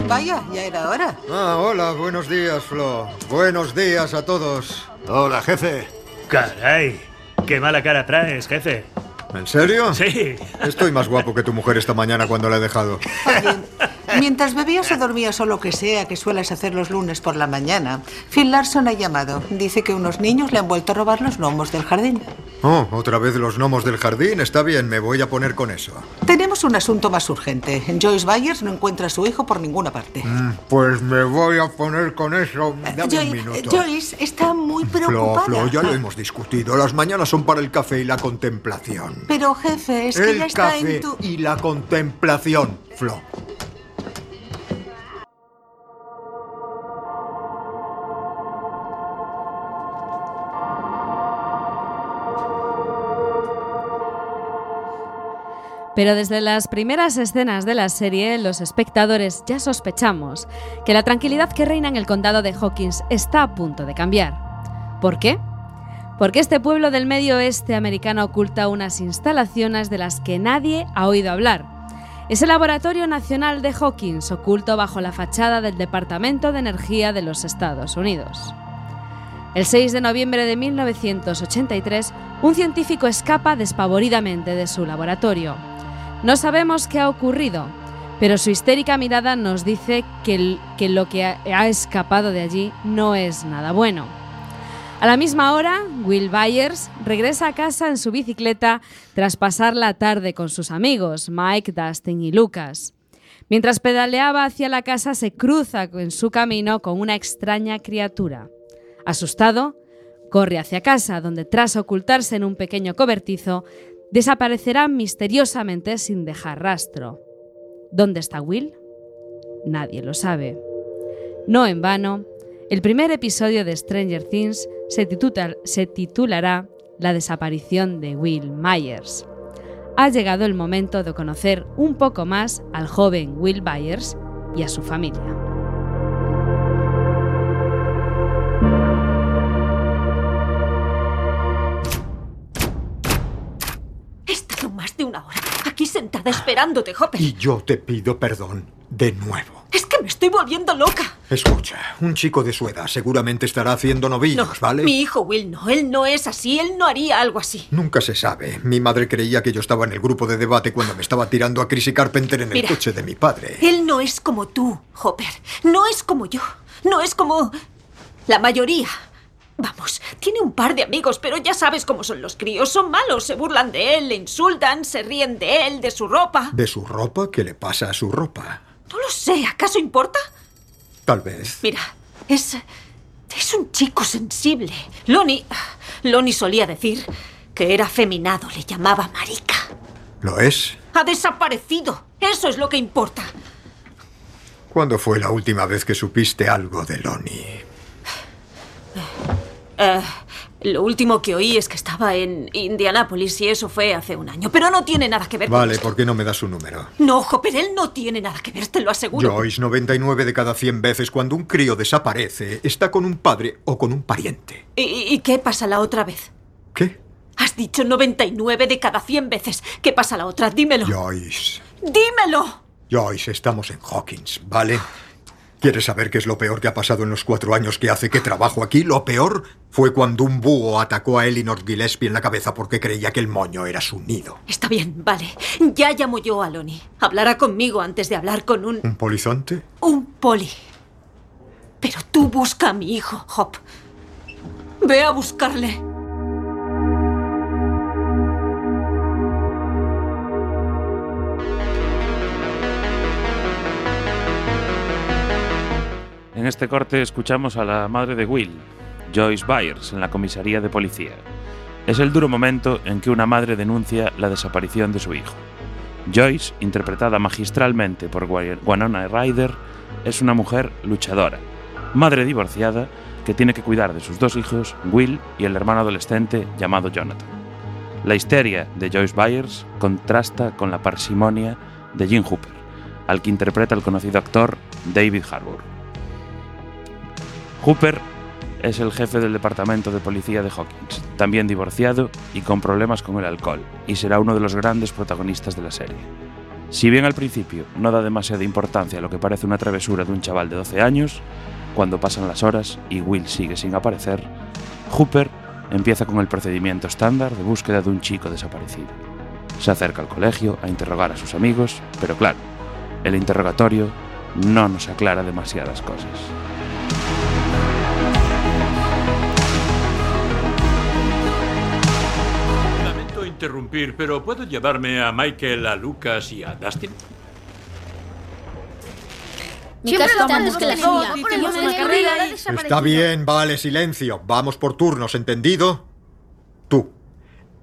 Vaya, ya era hora. Ah, hola, buenos días, Flo. Buenos días a todos. Hola, jefe. Caray, qué mala cara traes, jefe. ¿En serio? Sí. Estoy más guapo que tu mujer esta mañana cuando la he dejado. Mientras bebías o dormías o lo que sea que sueles hacer los lunes por la mañana, Phil Larson ha llamado. Dice que unos niños le han vuelto a robar los gnomos del jardín. Oh, otra vez los gnomos del jardín. Está bien, me voy a poner con eso. Tenemos un asunto más urgente. Joyce Byers no encuentra a su hijo por ninguna parte. Mm, Pues me voy a poner con eso. Dame Joy- un minuto. Joyce está muy Flo, preocupada. Flo, ya lo hemos discutido. Las mañanas son para el café y la contemplación. Pero jefe, es que el ya está café en tu... y la contemplación, Flo. Pero desde las primeras escenas de la serie, los espectadores ya sospechamos que la tranquilidad que reina en el condado de Hawkins está a punto de cambiar. ¿Por qué? Porque este pueblo del medio oeste americano oculta unas instalaciones de las que nadie ha oído hablar. Es el Laboratorio Nacional de Hawkins, oculto bajo la fachada del Departamento de Energía de los Estados Unidos. El 6 de noviembre de 1983, un científico escapa despavoridamente de su laboratorio. No sabemos qué ha ocurrido, pero su histérica mirada nos dice que, que lo que ha, ha escapado de allí no es nada bueno. A la misma hora, Will Byers regresa a casa en su bicicleta tras pasar la tarde con sus amigos, Mike, Dustin y Lucas. Mientras pedaleaba hacia la casa, se cruza en su camino con una extraña criatura. Asustado, corre hacia casa, donde tras ocultarse en un pequeño cobertizo, desaparecerá misteriosamente sin dejar rastro. ¿Dónde está Will? Nadie lo sabe. No en vano, el primer episodio de Stranger Things se, titulará La desaparición de Will Myers. Ha llegado el momento de conocer un poco más al joven Will Byers y a su familia. Esperándote, Hopper. Y yo te pido perdón de nuevo. Es que me estoy volviendo loca. Escucha, un chico de su edad seguramente estará haciendo novillos, ¿vale? Mi hijo Will no, él no es así, él no haría algo así. Nunca se sabe. Mi madre creía que yo estaba en el grupo de debate cuando me estaba tirando a Chrissy Carpenter en el coche de mi padre. Él no es como tú, Hopper. No es como yo. No es como la mayoría. Vamos, tiene un par de amigos, pero ya sabes cómo son los críos. Son malos, se burlan de él, le insultan, se ríen de él, de su ropa. ¿De su ropa? ¿Qué le pasa a su ropa? No lo sé, ¿acaso importa? Tal vez. Mira, es. Es un chico sensible. Lonnie. Lonnie solía decir que era afeminado, le llamaba marica. ¿Lo es? Ha desaparecido. Eso es lo que importa. ¿Cuándo fue la última vez que supiste algo de Lonnie? Eh, lo último que oí es que estaba en Indianápolis y eso fue hace un año. Pero no tiene nada que ver con Vale. ¿por qué no me das su número? No, Hopper, él no tiene nada que ver, te lo aseguro. Joyce, 99 de cada 100 veces cuando un crío desaparece, está con un padre o con un pariente. ¿Y, y qué pasa la otra vez? ¿Qué? Has dicho 99 de cada 100 veces. ¿Qué pasa la otra? Dímelo. Joyce. ¡Dímelo! Joyce, estamos en Hawkins, ¿vale? ¿Quieres saber qué es lo peor que ha pasado en los cuatro años que hace que trabajo aquí? Lo peor fue cuando un búho atacó a Elinor Gillespie en la cabeza porque creía que el moño era su nido. Está bien, vale. Ya llamo yo a Lonnie. Hablará conmigo antes de hablar con un. ¿Un polizonte? un poli. Pero tú busca a mi hijo, Hop. Ve a buscarle. En este corte escuchamos a la madre de Will, Joyce Byers, en la comisaría de policía. Es el duro momento en que una madre denuncia la desaparición de su hijo. Joyce, interpretada magistralmente por Winona Ryder, es una mujer luchadora, madre divorciada que tiene que cuidar de sus dos hijos, Will y el hermano adolescente llamado Jonathan. La histeria de Joyce Byers contrasta con la parsimonia de Jim Hooper, al que interpreta el conocido actor David Harbour. Hooper es el jefe del departamento de policía de Hawkins, también divorciado y con problemas con el alcohol, y será uno de los grandes protagonistas de la serie. Si bien al principio no da demasiada importancia a lo que parece una travesura de un chaval de 12 años, cuando pasan las horas y Will sigue sin aparecer, Hooper empieza con el procedimiento estándar de búsqueda de un chico desaparecido. Se acerca al colegio a interrogar a sus amigos, pero claro, el interrogatorio no nos aclara demasiadas cosas. Interrumpir, pero ¿puedo llevarme a Michael, a Lucas y a Dustin? Mi Siempre lo antes que la suya. Está bien, vale, silencio. Vamos por turnos, ¿entendido? Tú.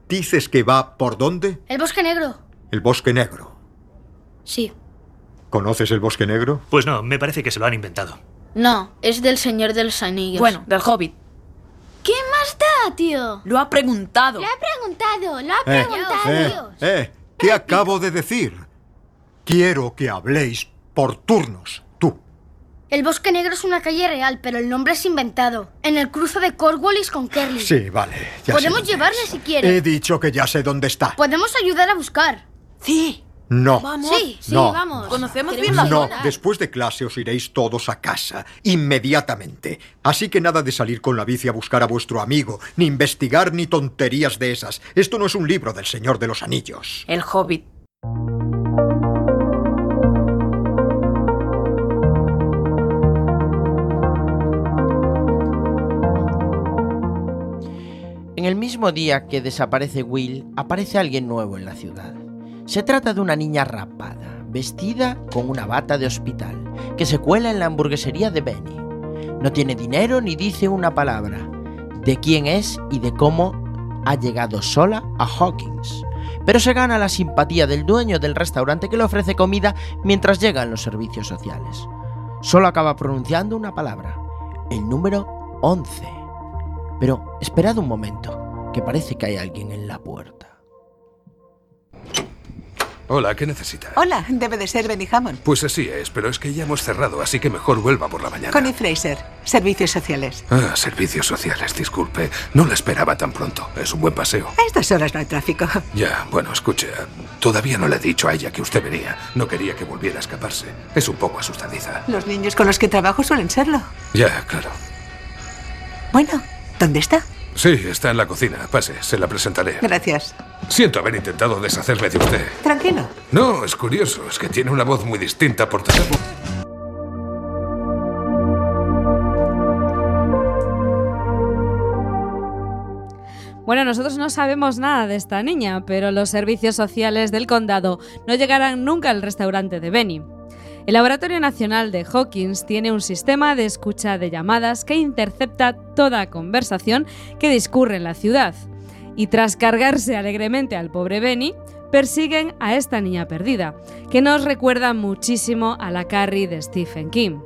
¿Dices que va por dónde? El bosque negro. El bosque negro. Sí. ¿Conoces el bosque negro? Pues no, me parece que se lo han inventado. No, es del Señor de los Anillos. Bueno, del Hobbit. ¿Qué más da, tío? Lo ha preguntado. Lo ha preguntado, lo ha Eh, preguntado. eh, eh, ¿qué acabo de decir? Quiero que habléis por turnos. Tú. El bosque negro es una calle real, pero el nombre es inventado. En el cruce de Cornwallis con Kerry. Sí, vale. ya sé Podemos dónde llevarle es. si quiere. He dicho que ya sé dónde está. Podemos ayudar a buscar. Sí. No. Vamos. Sí, sí, No. vamos. Conocemos bien la No, zona. después de clase os iréis todos a casa, inmediatamente. Así que nada de salir con la bici a buscar a vuestro amigo, ni investigar ni tonterías de esas. Esto no es un libro del Señor de los Anillos. El Hobbit. En el mismo día que desaparece Will, aparece alguien nuevo en la ciudad. Se trata de una niña rapada, vestida con una bata de hospital, que se cuela en la hamburguesería de Benny. No tiene dinero ni dice una palabra de quién es y de cómo ha llegado sola a Hawkins. Pero se gana la simpatía del dueño del restaurante que le ofrece comida mientras llegan los servicios sociales. Solo acaba pronunciando una palabra, el número 11. Pero esperad un momento, que parece que hay alguien en la puerta. Hola, ¿qué necesita? Hola, debe de ser Benny Hammond. Pues así es, pero es que ya hemos cerrado, así que mejor vuelva por la mañana. Connie Fraser, Servicios Sociales. Ah, servicios sociales, disculpe. No la esperaba tan pronto. Es un buen paseo. A estas horas no hay tráfico. Ya, bueno, escuche. Todavía no le he dicho a ella que usted venía. No quería que volviera a escaparse. Es un poco asustadiza. Los niños con los que trabajo suelen serlo. Ya, claro. Bueno, ¿dónde está? Sí, está en la cocina. Pase, se la presentaré. Gracias. Siento haber intentado deshacerme de usted. Tranquilo. No, es curioso. Es que tiene una voz muy distinta por teléfono. Bueno, nosotros no sabemos nada de esta niña, pero los servicios sociales del condado no llegarán nunca al restaurante de Benny. El Laboratorio Nacional de Hawkins tiene un sistema de escucha de llamadas que intercepta toda conversación que discurre en la ciudad. Y tras cargarse alegremente al pobre Benny, persiguen a esta niña perdida, que nos recuerda muchísimo a la Carrie de Stephen King.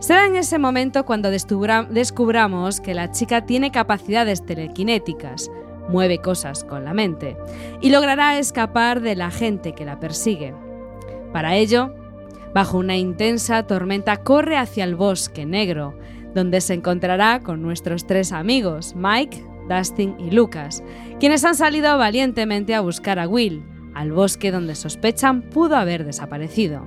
Será en ese momento cuando descubra- descubramos que la chica tiene capacidades telequinéticas, mueve cosas con la mente y logrará escapar de la gente que la persigue. Para ello, bajo una intensa tormenta corre hacia el bosque negro, donde se encontrará con nuestros tres amigos, Mike, Dustin y Lucas, quienes han salido valientemente a buscar a Will, al bosque donde sospechan pudo haber desaparecido.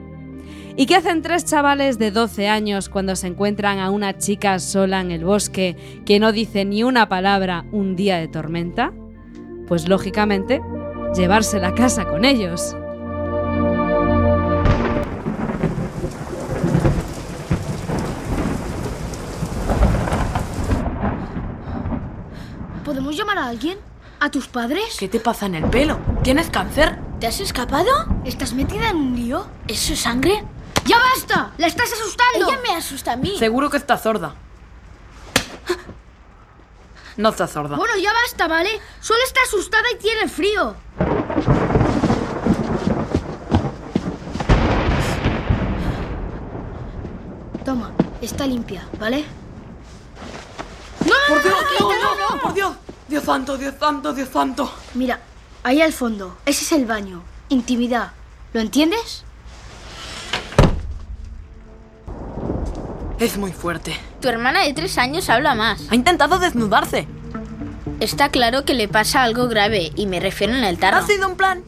¿Y qué hacen tres chavales de 12 años cuando se encuentran a una chica sola en el bosque que no dice ni una palabra un día de tormenta? Pues lógicamente, llevarse la casa con ellos. ¿Podemos llamar a alguien? ¿A tus padres? ¿Qué te pasa en el pelo? ¿Tienes cáncer? ¿Te has escapado? ¿Estás metida en un lío? ¿Eso es sangre? ¡Ya basta! ¡La estás asustando! Ella me asusta a mí. Seguro que está sorda. No está sorda. Bueno, ya basta, ¿vale? Solo está asustada y tiene frío. Toma, está limpia, ¿vale? ¡No, ¡Por Dios! no, ¡No, no, no! ¡Por Dios! ¡Dios santo, Dios santo, Dios santo! Mira, ahí al fondo. Ese es el baño. Intimidad. ¿Lo entiendes? Es muy fuerte. Tu hermana de tres años habla más. Ha intentado desnudarse. Está claro que le pasa algo grave y me refiero en el tarro. Ha sido un plan.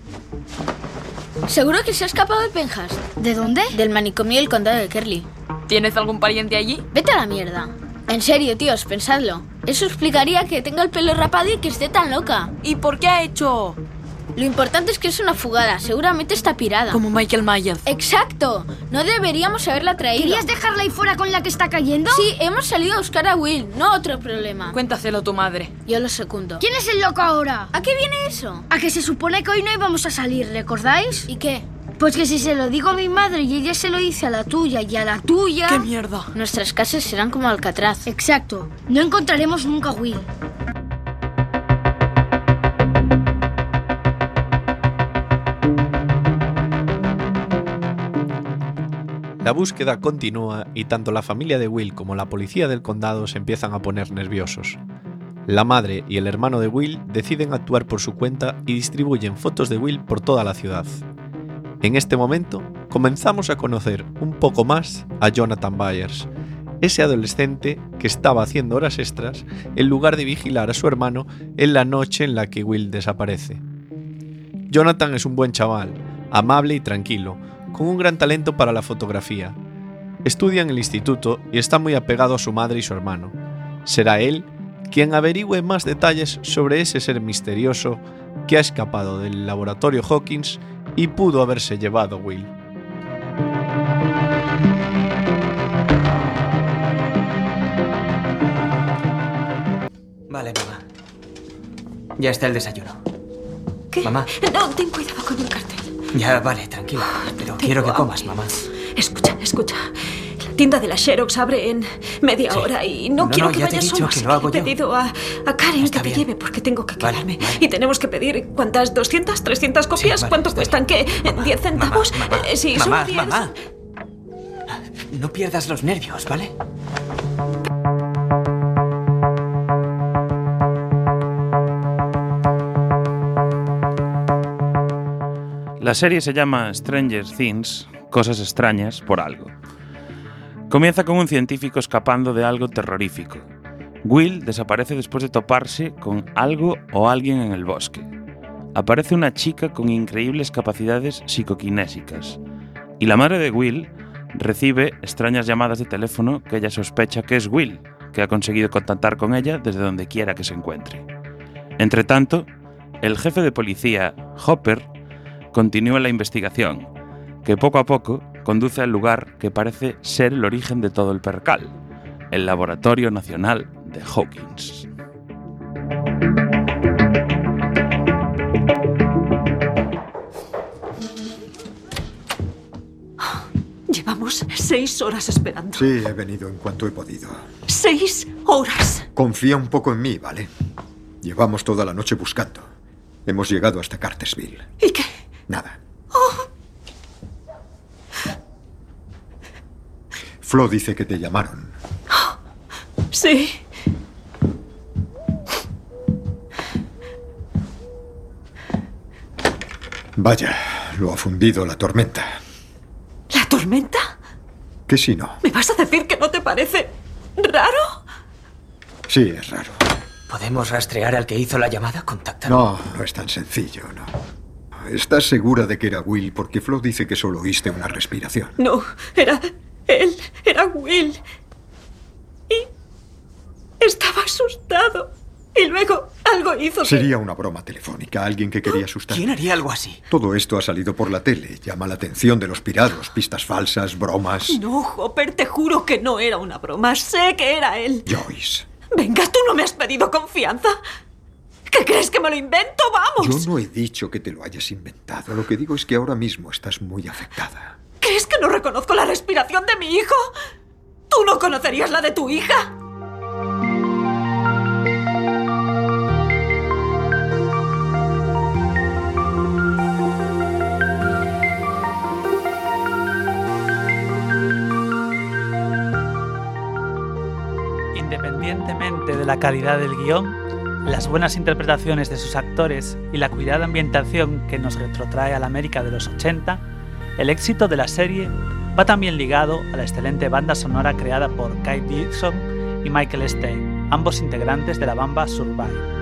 Seguro que se ha escapado de Penhast. ¿De dónde? Del manicomio del condado de Kerley. ¿Tienes algún pariente allí? Vete a la mierda. En serio, tíos, pensadlo. Eso explicaría que tenga el pelo rapado y que esté tan loca. ¿Y por qué ha hecho...? Lo importante es que es una fugada. Seguramente está pirada. Como Michael Myers. Exacto. No deberíamos haberla traído. ¿Querías dejarla ahí fuera con la que está cayendo? Sí, hemos salido a buscar a Will. No otro problema. Cuéntaselo a tu madre. Yo lo secundo. ¿Quién es el loco ahora? ¿A qué viene eso? A que se supone que hoy no íbamos a salir, ¿recordáis? ¿Y qué? Pues que si se lo digo a mi madre y ella se lo dice a la tuya y a la tuya... ¡Qué mierda! Nuestras casas serán como Alcatraz. Exacto. No encontraremos nunca a Will. La búsqueda continúa y tanto la familia de Will como la policía del condado se empiezan a poner nerviosos. La madre y el hermano de Will deciden actuar por su cuenta y distribuyen fotos de Will por toda la ciudad. En este momento comenzamos a conocer un poco más a Jonathan Byers, ese adolescente que estaba haciendo horas extras en lugar de vigilar a su hermano en la noche en la que Will desaparece. Jonathan es un buen chaval, amable y tranquilo, con un gran talento para la fotografía. Estudia en el instituto y está muy apegado a su madre y su hermano. Será él quien averigüe más detalles sobre ese ser misterioso que ha escapado del laboratorio Hawkins y pudo haberse llevado Will. Vale, mamá. Ya está el desayuno. ¿Qué? Mamá, No, ten cuidado con el cartel. ya vale, tranquila. Pero quiero que comas, mamá. Escucha, escucha. La tienda de la Xerox abre en media Sí. hora y no, No, quiero no, que vayas solo. que así lo hago he yo. pedido a, a Karen Está que te lleve porque tengo que Vale, quedarme. vale. Y tenemos que pedir, ¿cuántas? ¿200? ¿300 copias? vale, ¿Cuánto cuestan? ¿Qué? ¿10 centavos? Mamá, Eh, sí, solo mamá, 10. mamá. No pierdas los nervios, ¿vale? La serie se llama Stranger Things, cosas extrañas por algo. Comienza con un científico escapando de algo terrorífico. Will desaparece después de toparse con algo o alguien en el bosque. Aparece una chica con increíbles capacidades psicoquinésicas. Y la madre de Will recibe extrañas llamadas de teléfono que ella sospecha que es Will, que ha conseguido contactar con ella desde donde quiera que se encuentre. Entre tanto, el jefe de policía, Hopper, continúa la investigación, que poco a poco conduce al lugar que parece ser el origen de todo el percal, el Laboratorio Nacional de Hawkins. Llevamos seis horas esperando. Sí, he venido en cuanto he podido. ¡Seis horas! Confía un poco en mí, ¿vale? Llevamos toda la noche buscando. Hemos llegado hasta Cartersville. ¿Y qué? Nada. Oh, Flo dice que te llamaron. sí. Vaya, lo ha fundido la tormenta. ¿La tormenta? ¿Qué si no? ¿Me vas a decir que no te parece raro? Sí, es raro. ¿Podemos rastrear al que hizo la llamada? Contáctalo. No, no es tan sencillo, no. ¿Estás segura de que era Will? Porque Flo dice que solo oíste una respiración. No, era él, era Will. Y estaba asustado. Y luego algo hizo que... Sería una broma telefónica, alguien que quería asustar. ¿Quién haría algo así? Todo esto ha salido por la tele. Llama la atención de los pirados. Pistas falsas, bromas. No, Hopper, te juro que no era una broma. Sé que era él. Joyce, Venga, tú no me has pedido confianza. ¿Qué crees que me lo invento? ¡Vamos! yo no he dicho que te lo hayas inventado. Lo que digo es que ahora mismo estás muy afectada. ¿Crees que no reconozco la respiración de mi hijo? ¿Tú no conocerías la de tu hija? Independientemente de la calidad del guion, las buenas interpretaciones de sus actores y la cuidada ambientación que nos retrotrae a la América de los 80, el éxito de la serie va también ligado a la excelente banda sonora creada por Kai Dixon y Michael Stein, ambos integrantes de la banda Survive.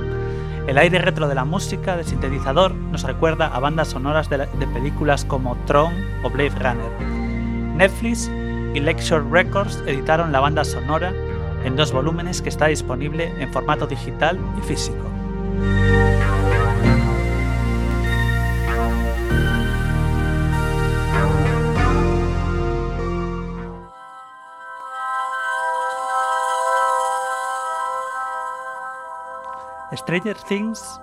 El aire retro de la música del sintetizador nos recuerda a bandas sonoras de, la- de películas como Tron o Blade Runner. Netflix y Lecture Records editaron la banda sonora en dos volúmenes que está disponible en formato digital y físico. Stranger Things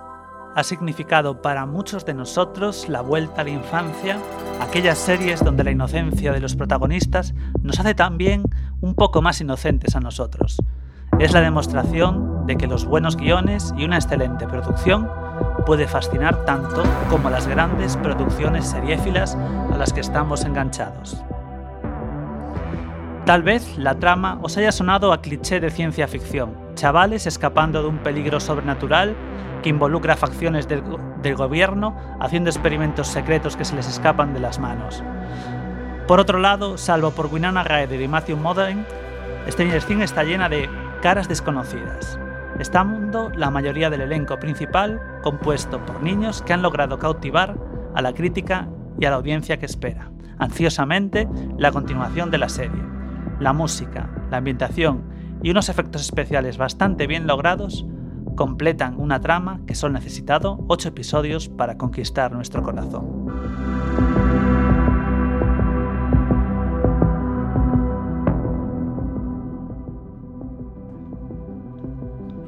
ha significado para muchos de nosotros la vuelta a la infancia, aquellas series donde la inocencia de los protagonistas nos hace también un poco más inocentes a nosotros. Es la demostración de que los buenos guiones y una excelente producción puede fascinar tanto como las grandes producciones seriéfilas a las que estamos enganchados. Tal vez la trama os haya sonado a cliché de ciencia ficción, chavales escapando de un peligro sobrenatural que involucra facciones del, go- del gobierno haciendo experimentos secretos que se les escapan de las manos. Por otro lado, salvo por Winona Ryder y Matthew Modine, Stranger Things está llena de caras desconocidas. Está mundo la mayoría del elenco principal compuesto por niños que han logrado cautivar a la crítica y a la audiencia que espera, ansiosamente, la continuación de la serie. La música, la ambientación y unos efectos especiales bastante bien logrados completan una trama que solo necesitado 8 episodios para conquistar nuestro corazón.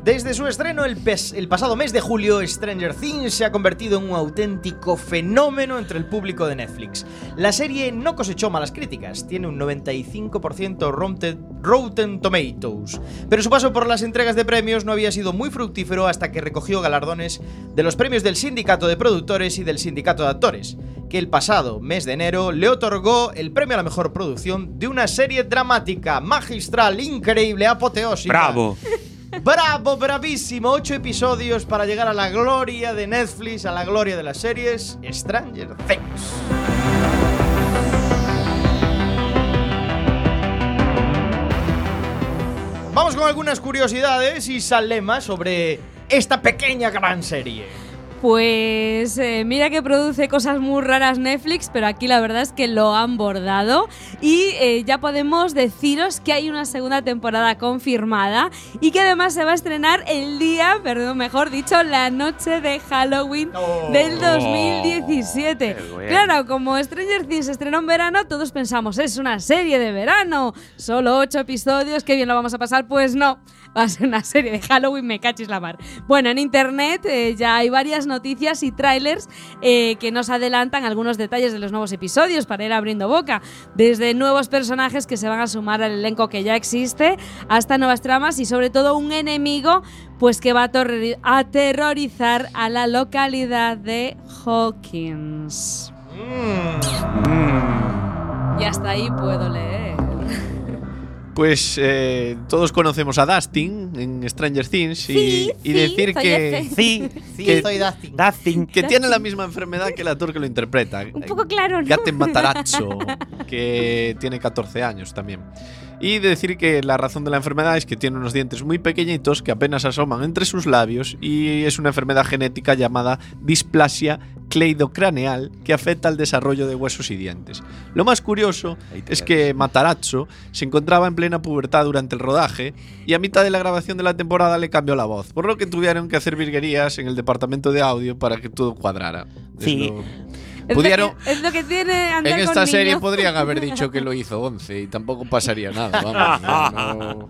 Desde su estreno el, pasado mes de julio, Stranger Things se ha convertido en un auténtico fenómeno entre el público de Netflix. La serie no cosechó malas críticas, tiene un 95% Rotten, Rotten Tomatoes, pero su paso por las entregas de premios no había sido muy fructífero hasta que recogió galardones de los premios del Sindicato de Productores y del Sindicato de Actores, que el pasado mes de enero le otorgó el premio a la mejor producción de una serie dramática, magistral, increíble, apoteósica. ¡Bravo! Bravo, bravísimo. Ocho episodios para llegar a la gloria de Netflix, a la gloria de las series Stranger Things. Vamos con algunas curiosidades y salemas sobre esta pequeña gran serie. Pues eh, mira que produce cosas muy raras Netflix, pero aquí la verdad es que lo han bordado y eh, ya podemos deciros que hay una segunda temporada confirmada y que además se va a estrenar el día, perdón, mejor dicho, la noche de Halloween del 2017. bueno. Claro, como Stranger Things se estrenó en verano, todos pensamos, es una serie de verano, solo ocho episodios, qué bien lo vamos a pasar, pues no. Va a ser una serie de Halloween, me cachis la mar. Bueno, en internet eh, ya hay varias noticias y trailers eh, que nos adelantan algunos detalles de los nuevos episodios para ir abriendo boca. Desde nuevos personajes que se van a sumar al elenco que ya existe, hasta nuevas tramas y sobre todo un enemigo pues que va a aterrori- aterrorizar a la localidad de Hawkins. Y hasta ahí puedo leer. Pues eh, todos conocemos a Dustin en Stranger Things y, Sí, y sí, decir que, Sí, que, soy Dustin. Dustin. que tiene la misma enfermedad que el actor que lo interpreta. Un poco claro, ¿no? Gaten Matarazzo, que tiene 14 años también. Y decir que la razón de la enfermedad es que tiene unos dientes muy pequeñitos que apenas asoman entre sus labios y es una enfermedad genética llamada displasia cleidocraneal que afecta al desarrollo de huesos y dientes. Lo más curioso es que Matarazzo se encontraba en plena pubertad durante el rodaje y a mitad de la grabación de la temporada le cambió la voz, por lo que tuvieron que hacer virguerías en el departamento de audio para que todo cuadrara. Sí. lo- Es lo Pudieron, que- es lo que tiene andar en con esta serie niños. podrían haber dicho que lo hizo 11 y tampoco pasaría nada. Vamos, no, no.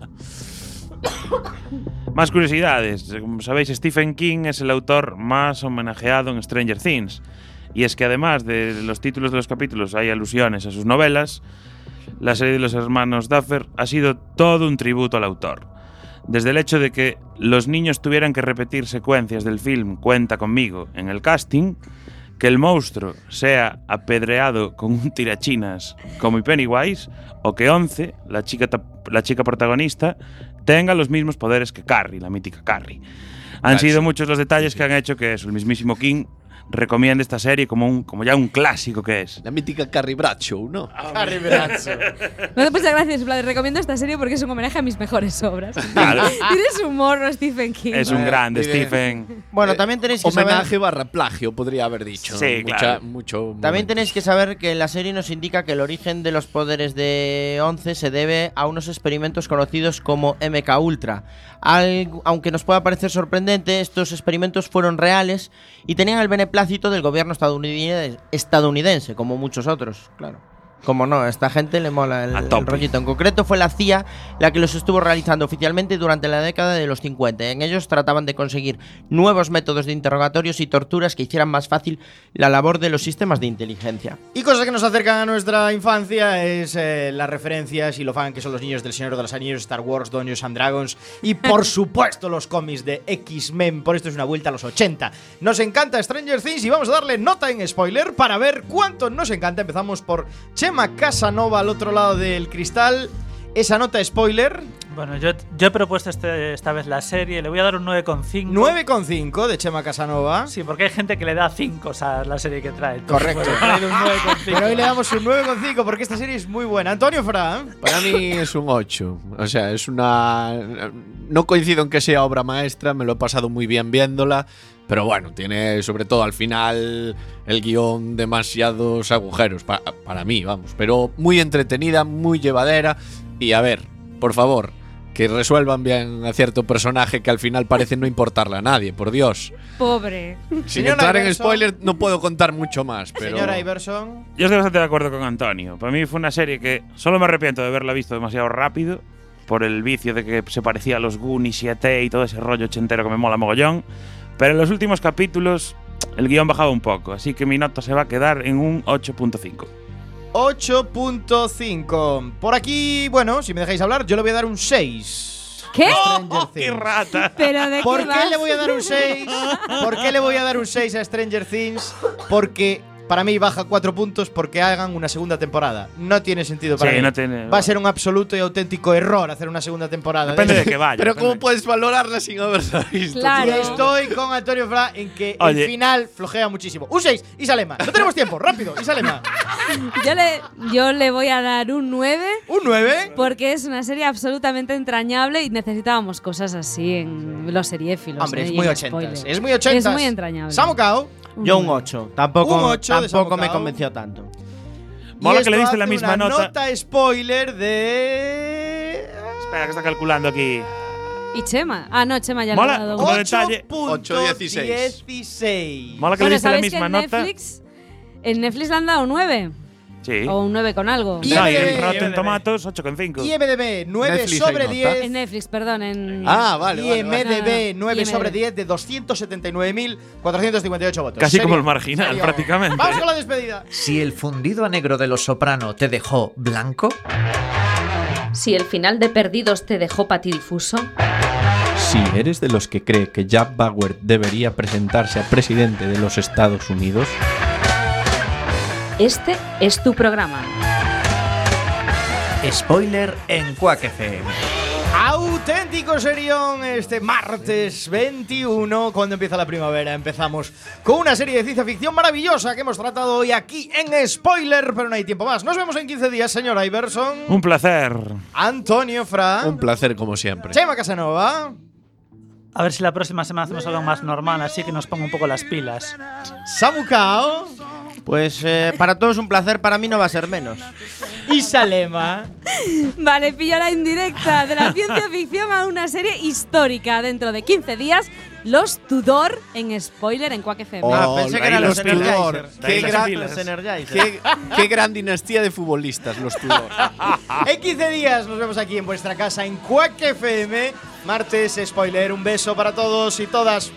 Más curiosidades. Como sabéis, Stephen King es el autor más homenajeado en Stranger Things. Y es que además de los títulos de los capítulos hay alusiones a sus novelas, la serie de los hermanos Duffer ha sido todo un tributo al autor. Desde el hecho de que los niños tuvieran que repetir secuencias del film Cuenta conmigo en el casting, que el monstruo sea apedreado con un tirachinas como Pennywise, o que Once, la chica, la chica protagonista, tenga los mismos poderes que Carrie, la mítica Carrie. Han sido muchos los detalles que han hecho que eso, el mismísimo King recomiende esta serie como, un, como ya un clásico que es. La mítica Carrie Bradshaw, ¿no? Carrie Bradshaw. Me da muchas gracias, plan, recomiendo esta serie porque es un homenaje a mis mejores obras. Claro. Tienes humor, ¿no, Stephen King? Es un Eh, grande, Stephen. Bueno, también tenéis que saber... Homenaje barra plagio, podría haber dicho. Sí, Mucha- claro. Mucho También tenéis que saber que la serie nos indica que el origen de los poderes de Once se debe a unos experimentos conocidos como MK Ultra. Al- aunque nos pueda parecer sorprendente, estos experimentos fueron reales y tenían el beneplácito del gobierno estadounidense, estadounidense como muchos otros, claro. Como no, a esta gente le mola el, el rollito. En concreto fue la CIA la que los estuvo realizando oficialmente durante la década de los 50. En ellos trataban de conseguir nuevos métodos de interrogatorios y torturas que hicieran más fácil la labor de los sistemas de inteligencia. Y cosas que nos acercan a nuestra infancia es eh, las referencias y lo fan que son los niños del Señor de los Anillos, Star Wars, Dungeons and Dragons y por supuesto los cómics de X-Men. Por esto es una vuelta a los 80. Nos encanta Stranger Things y vamos a darle nota en spoiler para ver cuánto nos encanta. Empezamos por Chema Casanova al otro lado del cristal. Esa nota spoiler, Bueno, yo, yo he propuesto este- esta vez la serie, le voy a dar un 9,5. 9,5 de Chema Casanova. Sí, porque hay gente que le da 5 a la serie que trae. Entonces, Correcto. bueno, trae un 9,5. Pero hoy le damos un 9,5 porque esta serie es muy buena. Antonio Fran. Para mí es un 8. O sea, es una. No coincido en que sea obra maestra, me lo he pasado muy bien viéndola. Pero bueno, tiene sobre todo al final el guion demasiados agujeros, pa- para mí, vamos. Pero muy entretenida, muy llevadera. Y a ver, por favor, que resuelvan bien a cierto personaje que al final parece no importarle a nadie, por Dios. Pobre. Sin Señora entrar en Iverson. spoiler, no puedo contar mucho más, pero. Señora Iverson. Yo estoy bastante de acuerdo con Antonio. Para mí fue una serie que solo me arrepiento de haberla visto demasiado rápido por el vicio de que se parecía a los Goonies y a T y todo ese rollo ochentero que me mola mogollón. Pero en los últimos capítulos el guion bajaba un poco, así que mi nota se va a quedar en un 8.5. 8.5. Por aquí, bueno, si me dejáis hablar, yo le voy a dar un 6. ¿Qué? Stranger ¡Qué rata! ¿Pero de ¿Por qué qué vas? le voy a dar un 6? ¿Por qué le voy a dar un 6 a Stranger Things? Porque para mí baja cuatro puntos porque hagan una segunda temporada. No tiene sentido para Sí, mí. no tiene- Va a ser un absoluto y auténtico error hacer una segunda temporada. Depende de que vaya. Pero depende. ¿cómo puedes valorarla sin haberla visto? Claro. Y estoy con Antonio Fra en que Oye. el final flojea muchísimo. Un 6, Isalema. No tenemos tiempo, rápido, Isalema. Yo le, yo le voy a dar un 9. ¿Un 9? Porque es una serie absolutamente entrañable y necesitábamos cosas así en los seriéfilos. Hombre, ¿eh? es Y muy en ochentas. spoiler. Es muy ochentas. Es muy entrañable. Samu Kao. Yo un 8. Tampoco, Un ocho de tampoco me convenció tanto. Mola que le diste la misma una nota. spoiler de. Espera, que está calculando aquí. ¿Y Chema? Ah, no, Chema ya Mola, le ha dado como un- detalle. 8.16. 16. Mola que Bueno, le diste la ¿sabéis que misma en nota. Netflix, en Netflix le han dado un 9. Sí. O un 9 con algo. Y No, y IMDb, en Rotten IMDb. Tomatoes 8,5. IMDB 9 Netflix sobre hay nota. 10. En Netflix, perdón. En Ah, vale, vale, vale. IMDB 9 IMDb. sobre 10 de 279.458 votos. Casi como el marginal, serio. prácticamente. Vamos con la despedida. Si el fundido a negro de los soprano te dejó blanco, Si el final de Perdidos te dejó patidifuso, Si eres de los que cree que Jack Bauer debería presentarse a presidente de los Estados Unidos, este es tu programa. spoiler en Quack FM. Auténtico serión este martes 21, cuando empieza la primavera. Empezamos con una serie de ciencia ficción maravillosa que hemos tratado hoy aquí en Spoiler, pero no hay tiempo más. Nos vemos en 15 días, señor Iverson, Un placer. Antonio Fra, Un placer como siempre. Chema Casanova, A ver si la próxima semana hacemos algo más normal, así que nos ponga un poco las pilas. Samu Kao Pues eh, para todos un placer, para mí no va a ser menos. y Salema. Vale, pillo la indirecta de la ciencia ficción a una serie histórica dentro de 15 días. Los Tudor en spoiler en Quack FM. Ah, pensé que eran los Tudor. Qué gran. Los qué, qué gran dinastía de futbolistas, los Tudor. En 15 días nos vemos aquí en vuestra casa en Quack FM. Martes, spoiler, un beso para todos y todas.